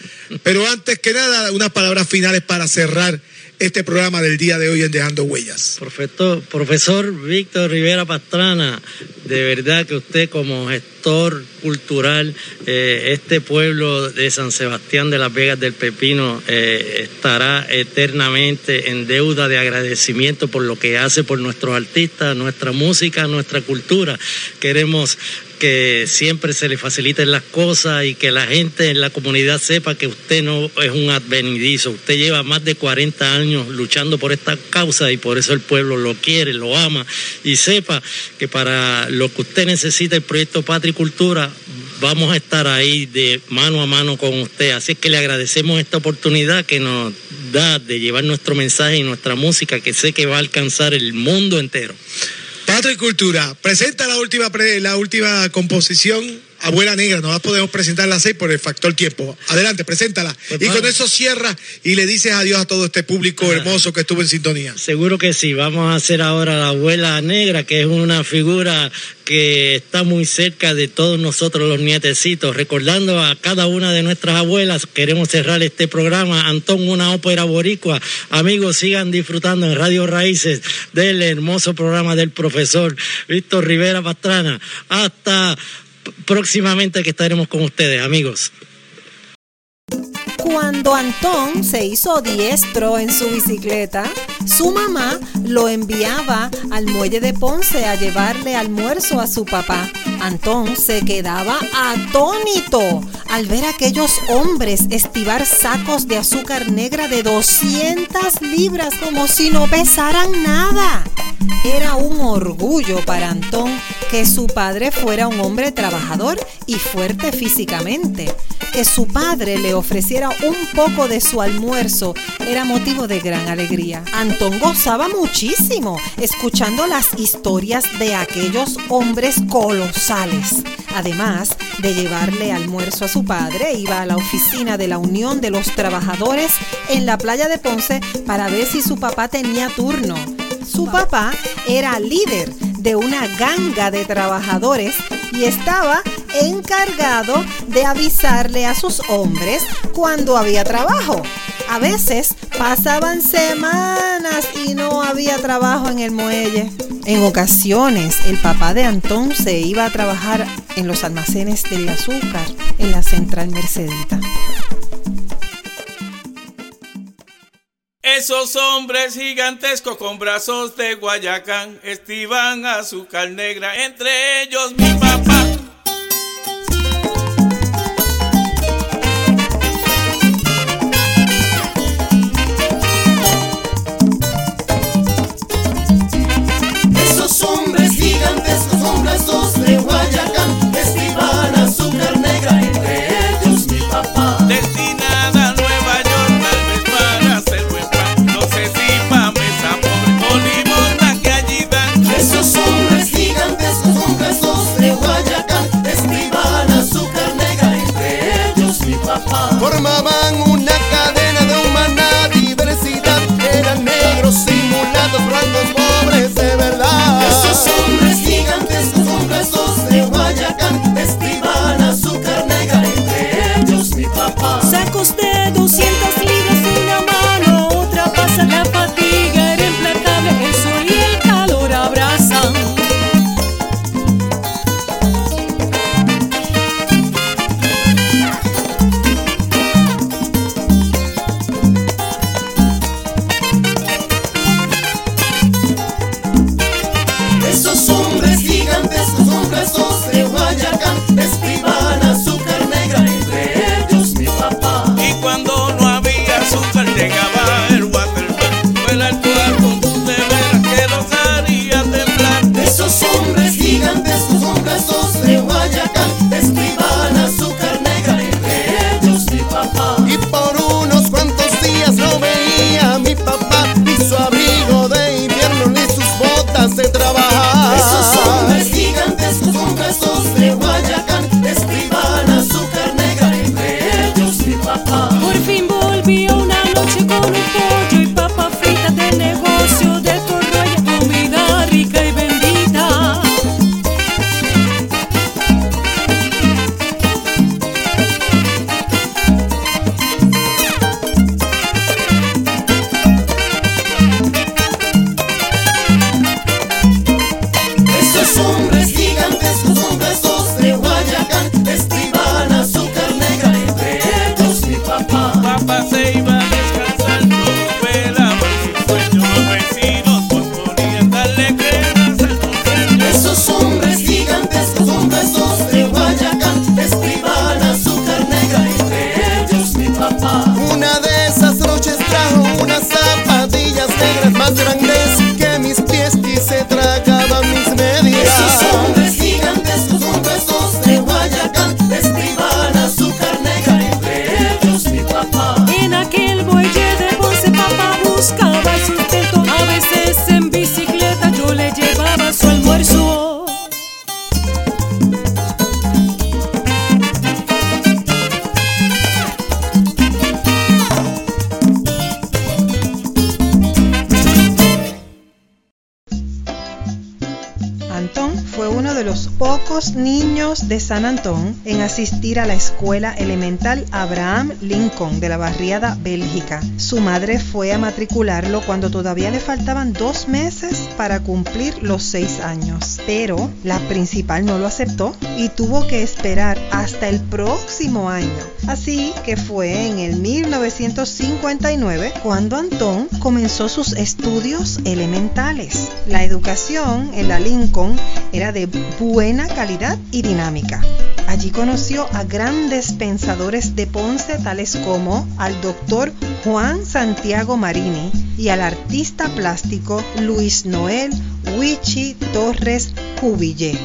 Pero antes que nada, unas palabras finales para cerrar este programa del día de hoy en Dejando Huellas. Profesor, profesor Víctor Rivera Pastrana, de verdad que usted como gestor cultural, eh, este pueblo de San Sebastián de las Vegas del Pepino eh, estará eternamente en deuda de agradecimiento por lo que hace por nuestros artistas, nuestra música, nuestra cultura. Queremos que siempre se le faciliten las cosas y que la gente en la comunidad sepa que usted no es un advenidizo, usted lleva más de 40 años luchando por esta causa y por eso el pueblo lo quiere, lo ama. Y sepa que para lo que usted necesita el proyecto Patria y Cultura vamos a estar ahí de mano a mano con usted, así es que le agradecemos esta oportunidad que nos da de llevar nuestro mensaje y nuestra música que sé que va a alcanzar el mundo entero. Patria y Cultura, presenta la última, la última composición, Abuela Negra. No la podemos presentar a las seis por el factor tiempo. Adelante, preséntala. Pues y con eso cierra y le dices adiós a todo este público hermoso que estuvo en sintonía. Seguro que sí. Vamos a hacer ahora la abuela negra, que es una figura que está muy cerca de todos nosotros los nietecitos. Recordando a cada una de nuestras abuelas, queremos cerrar este programa. Antón, una ópera boricua. Amigos, sigan disfrutando en Radio Raíces del hermoso programa del profesor Víctor Rivera Pastrana. Hasta próximamente que estaremos con ustedes, amigos. Cuando Antón se hizo diestro en su bicicleta, su mamá lo enviaba al muelle de Ponce a llevarle almuerzo a su papá. Antón se quedaba atónito al ver a aquellos hombres estivar sacos de azúcar negra de 200 libras como si no pesaran nada. Era un orgullo para Antón que su padre fuera un hombre trabajador y fuerte físicamente. Que su padre le ofreciera un poco de su almuerzo era motivo de gran alegría. Antón gozaba muchísimo escuchando las historias de aquellos hombres Además de llevarle almuerzo a su padre, iba a la oficina de la Unión de los Trabajadores en la playa de Ponce para ver si su papá tenía turno. Su papá era líder de una ganga de trabajadores y estaba encargado de avisarle a sus hombres cuando había trabajo. A veces pasaban semanas y no había trabajo en el muelle. En ocasiones, el papá de Antón se iba a trabajar en los almacenes del azúcar en la central Mercedita. Esos hombres gigantescos con brazos de Guayacán estiban azúcar negra, entre ellos mi papá. Esos hombres gigantescos con brazos de Guayacán Antón en asistir a la escuela elemental Abraham Lincoln de la barriada Bélgica. Su madre fue a matricularlo cuando todavía le faltaban dos meses para cumplir los seis años, pero la principal no lo aceptó y tuvo que esperar hasta el próximo año. Así que fue en el 1959 cuando Antón comenzó sus estudios elementales. La educación en la Lincoln era de buena calidad y dinámica. Allí conoció a grandes pensadores de Ponce tales como al doctor Juan Santiago Marini y al artista plástico Luis Noel Huichi Torres Cubille.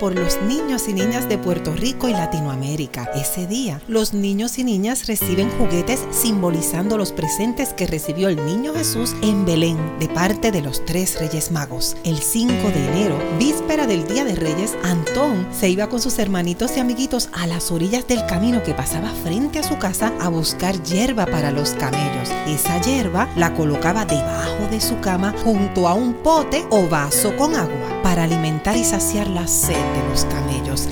Por los Ese día, los niños y niñas reciben juguetes simbolizando los presentes que recibió el niño Jesús en Belén de parte de los Tres Reyes Magos. El 5 de enero, víspera del Día de Reyes, Antón se iba con sus hermanitos y amiguitos a las orillas del camino que pasaba frente a su casa a buscar hierba para los camellos. Esa hierba la colocaba debajo de su cama junto a un pote o vaso con agua para alimentar y saciar la sed de los camellos.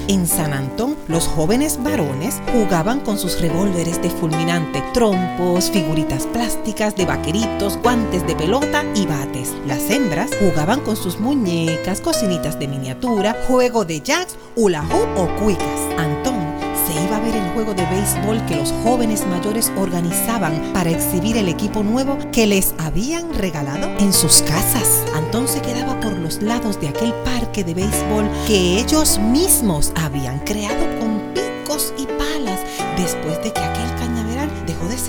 En San Antón, los jóvenes varones jugaban con sus revólveres de fulminante, trompos, figuritas plásticas de vaqueritos, guantes de pelota y bates. Las hembras jugaban con sus muñecas, cocinitas de miniatura, juego de jacks, hula hoop o cuicas. El juego de béisbol que los jóvenes mayores organizaban para exhibir el equipo nuevo que les habían regalado en sus casas. Antón se quedaba por los lados de aquel parque de béisbol que ellos mismos habían creado con picos y palas después de que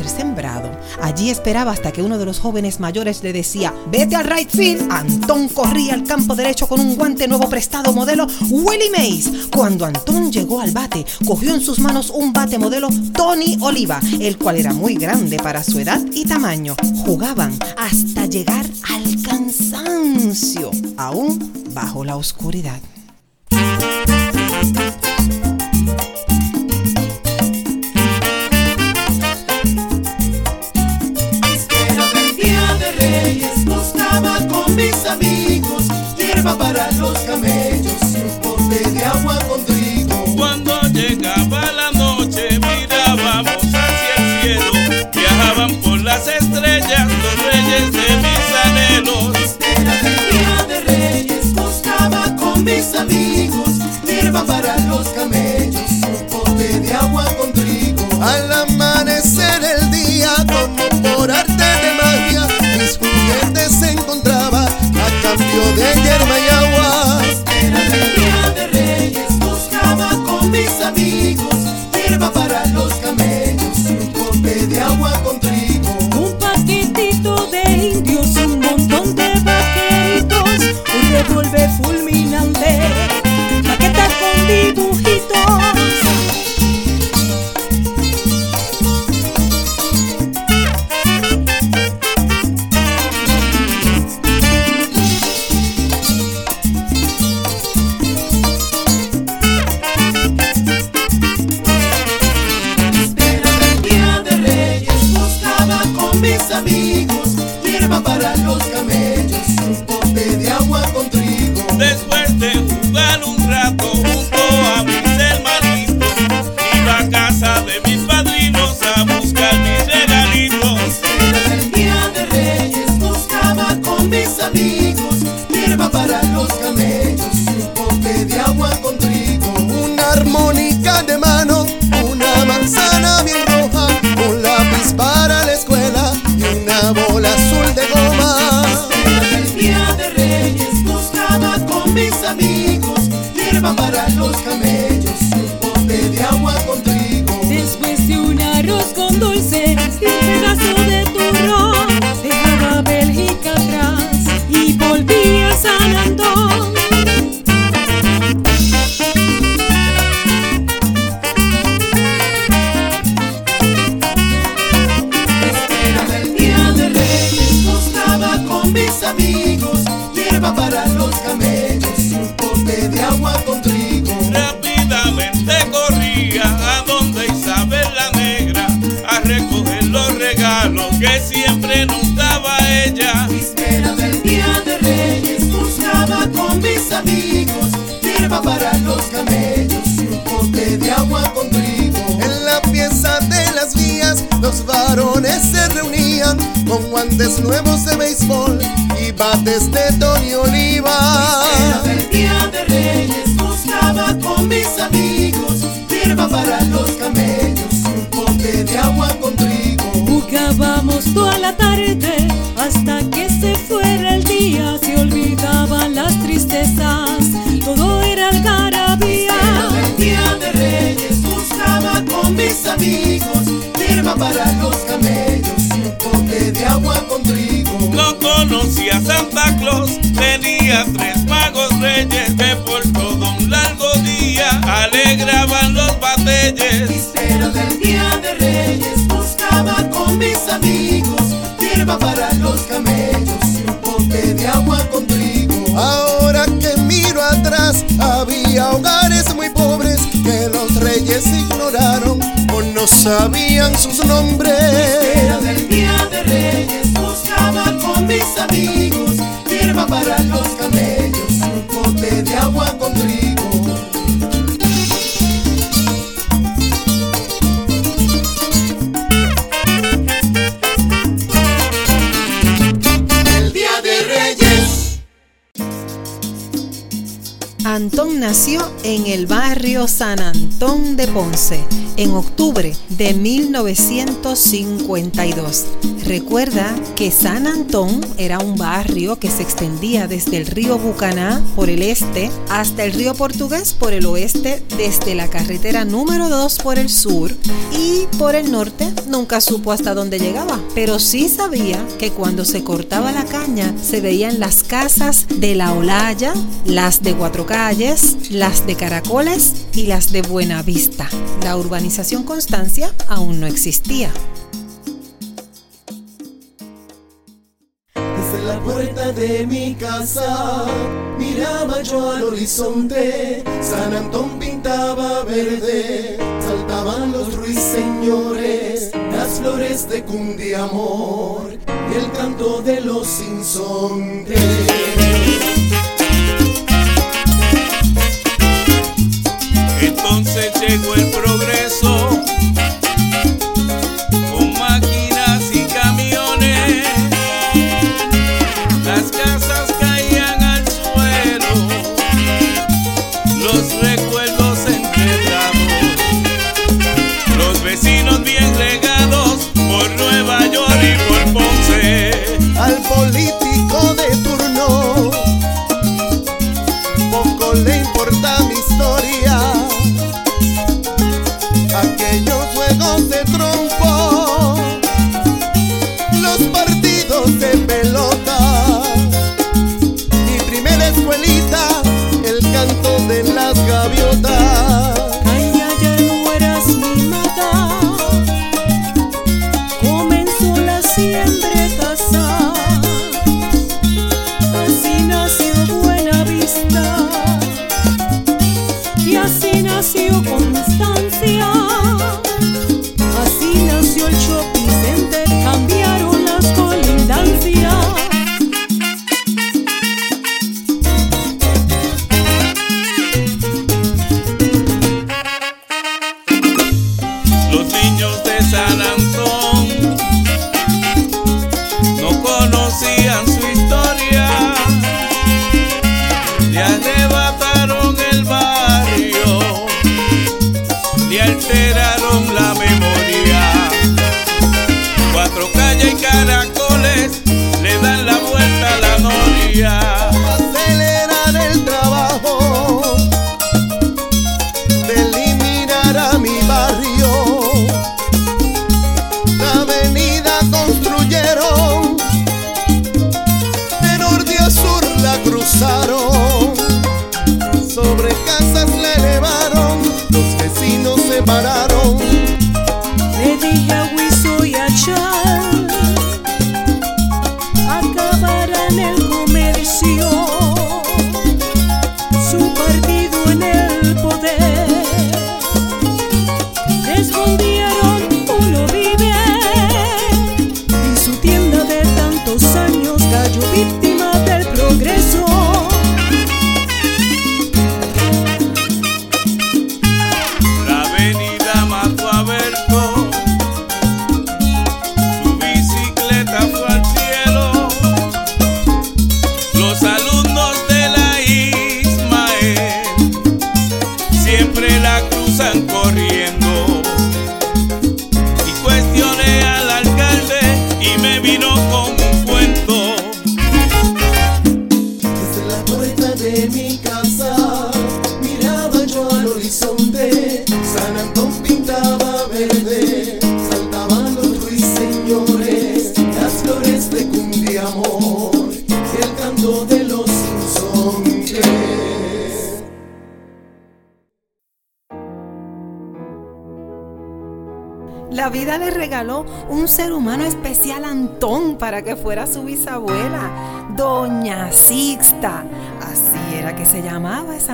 sembrado. Allí esperaba hasta que uno de los jóvenes mayores le decía, vete al right field. Antón corría al campo derecho con un guante nuevo prestado modelo Willie Mays. Cuando Antón llegó al bate, cogió en sus manos un bate modelo Tony Oliva, el cual era muy grande para su edad y tamaño. Jugaban hasta llegar al cansancio, aún bajo la oscuridad. Amigos hierba para los camellos y un pote de agua con trigo. Cuando llegaba la noche mirábamos hacia el cielo, viajaban por las estrellas los reyes de mis anhelos. El día de Reyes buscaba con mis amigos hierba para los camellos 1952. Recuerda que San Antón era un barrio que se extendía desde el río Bucaná por el este hasta el río Portugués por el oeste, desde la carretera número 2 por el sur y por el norte nunca supo hasta dónde llegaba, pero sí sabía que cuando se cortaba la caña se veían las casas de La Olaya, las de Cuatro Calles, las de Caracoles y las de Buenavista la urbanización Constancia aún no existía. Desde la puerta de mi casa miraba yo al horizonte, San Antón pintaba verde, saltaban los ruiseñores, las flores de cundiamor y el canto de los insontes. llegó el progreso.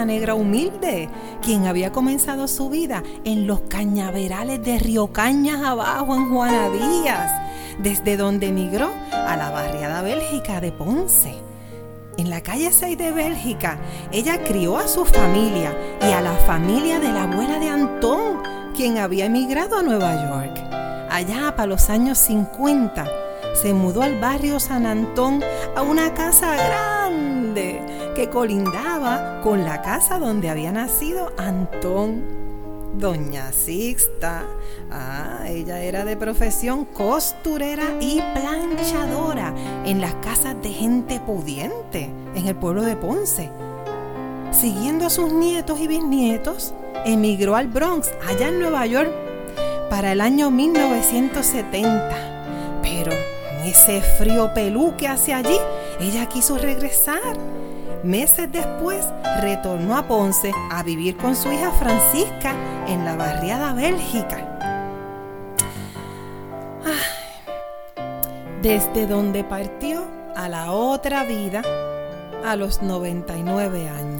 Negra humilde, quien había comenzado su vida en los cañaverales de Río Cañas abajo en Juana Díaz, desde donde emigró a la barriada Bélgica de Ponce. En la calle 6 de Bélgica, ella crió a su familia y a la familia de la abuela de Antón, quien había emigrado a Nueva York. Allá para los años 50, se mudó al barrio San Antón a una casa grande que colindaba con la casa donde había nacido Antón. Doña Sixta, ah, ella era de profesión costurera y planchadora en las casas de gente pudiente en el pueblo de Ponce. Siguiendo a sus nietos y bisnietos, emigró al Bronx, allá en Nueva York, para el año 1970. Pero en ese frío pelú que hace allí, ella quiso regresar. Meses después retornó a Ponce a vivir con su hija Francisca en la barriada Bélgica. Desde donde partió a la otra vida a los 99 años.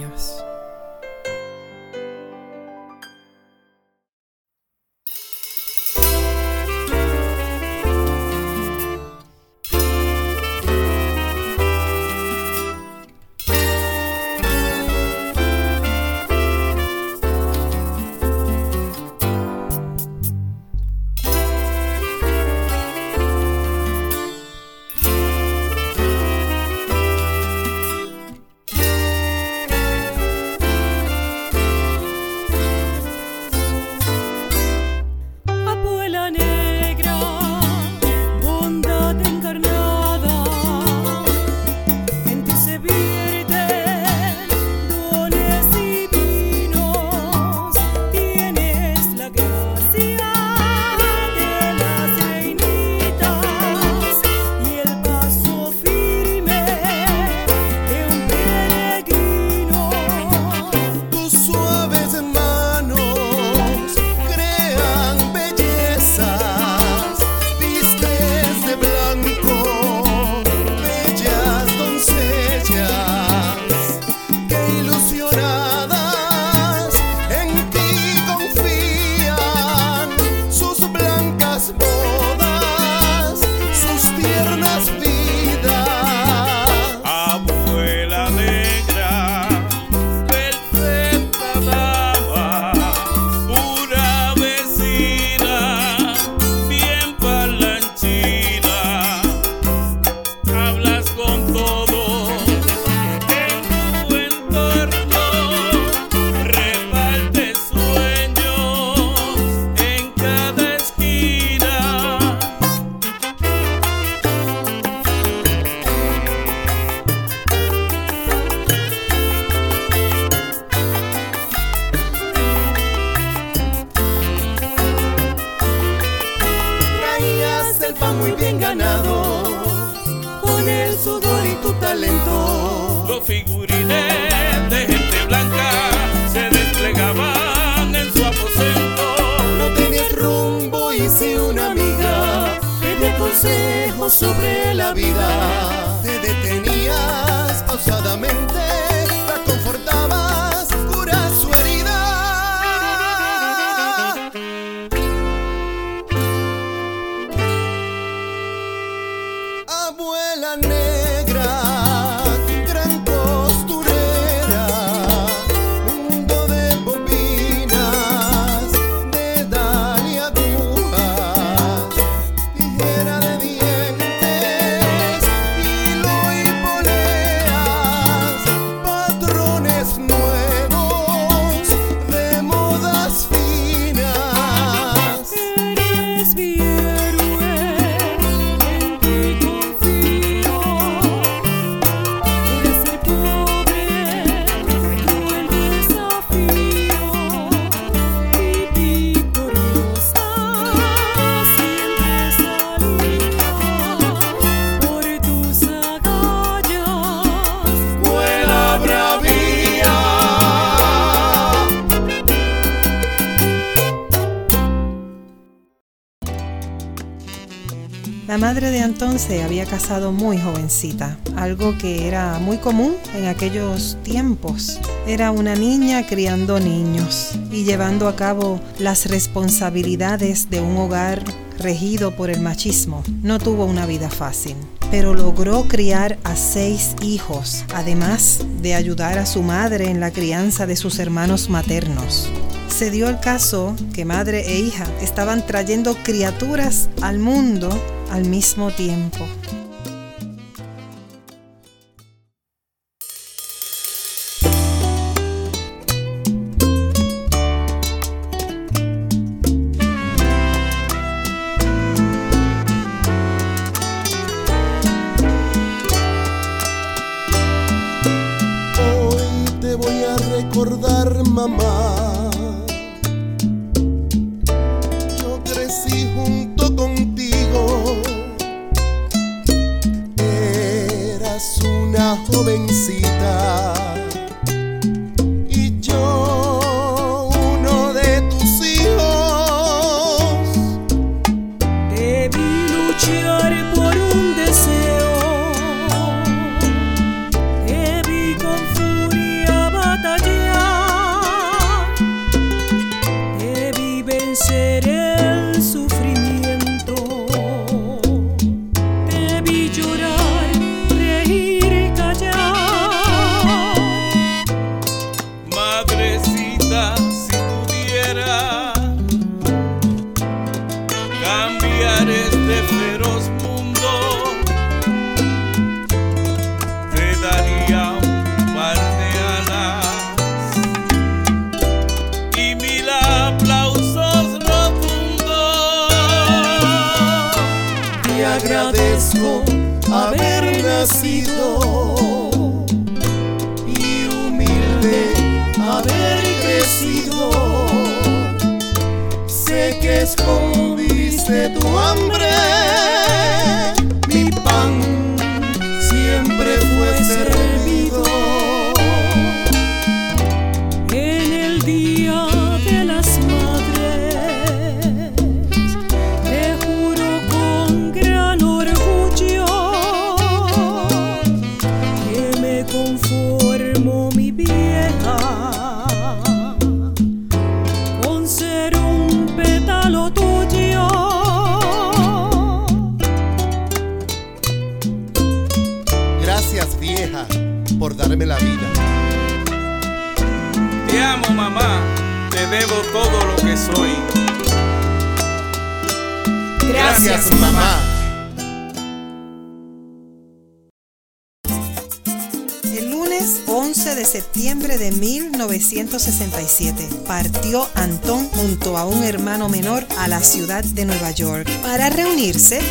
Se había casado muy jovencita, algo que era muy común en aquellos tiempos. Era una niña criando niños y llevando a cabo las responsabilidades de un hogar regido por el machismo. No tuvo una vida fácil, pero logró criar a seis hijos, además de ayudar a su madre en la crianza de sus hermanos maternos. Se dio el caso que madre e hija estaban trayendo criaturas al mundo al mismo tiempo. Hoy te voy a recordar, mamá. Una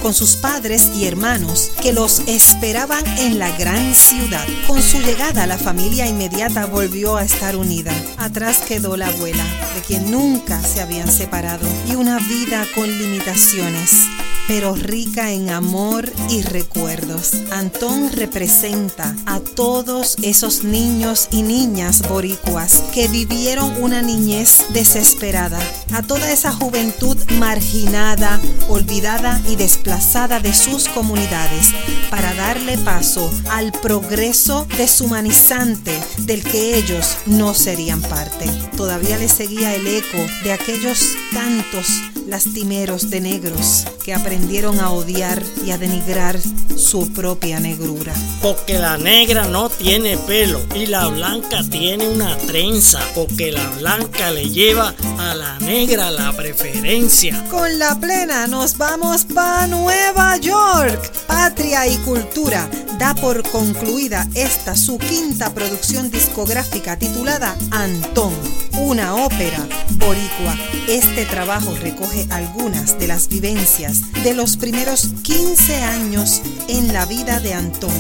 con sus padres y hermanos que los esperaban en la gran ciudad. Con su llegada la familia inmediata volvió a estar unida. Atrás quedó la abuela, de quien nunca se habían separado, y una vida con limitaciones pero rica en amor y recuerdos. Antón representa a todos esos niños y niñas boricuas que vivieron una niñez desesperada, a toda esa juventud marginada, olvidada y desplazada de sus comunidades, para darle paso al progreso deshumanizante del que ellos no serían parte. Todavía le seguía el eco de aquellos cantos lastimeros de negros que aprendieron a odiar y a denigrar su propia negrura. Porque la negra no tiene pelo y la blanca tiene una trenza. Porque la blanca le lleva a la negra la preferencia. Con la plena nos vamos pa Nueva York. Patria y cultura da por concluida esta su quinta producción discográfica titulada Antón, una ópera boricua. Este trabajo recoge algunas de las vivencias de los primeros 15 años en la vida de Antón.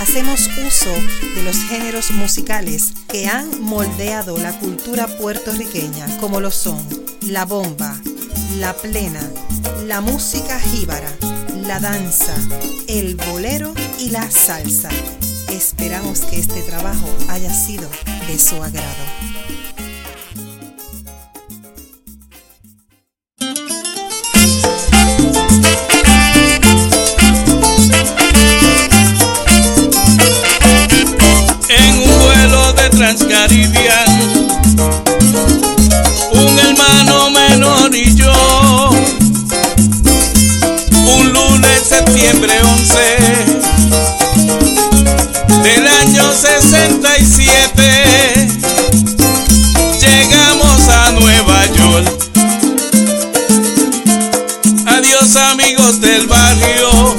Hacemos uso de los géneros musicales que han moldeado la cultura puertorriqueña, como lo son la bomba, la plena, la música jíbara, la danza, el bolero y la salsa. Esperamos que este trabajo haya sido de su agrado. septiembre 11 del año 67 llegamos a Nueva York. Adiós amigos del barrio,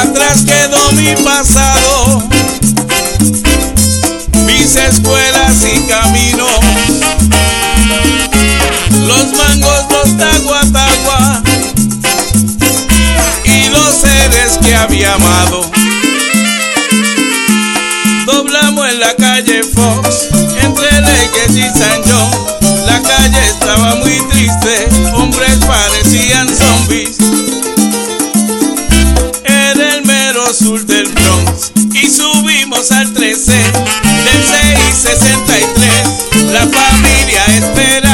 atrás quedó mi pasado, mis escuelas y caminos, los mangos que había amado. Doblamos en la calle Fox, entre Leyes y San John. La calle estaba muy triste, hombres parecían zombies. Era el mero sur del Bronx y subimos al 13, del 663. La familia espera.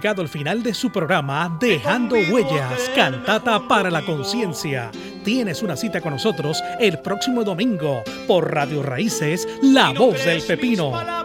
llegado al final de su programa Dejando Huellas, Cantata para la Conciencia. Tienes una cita con nosotros el próximo domingo por Radio Raíces, La Voz del Pepino.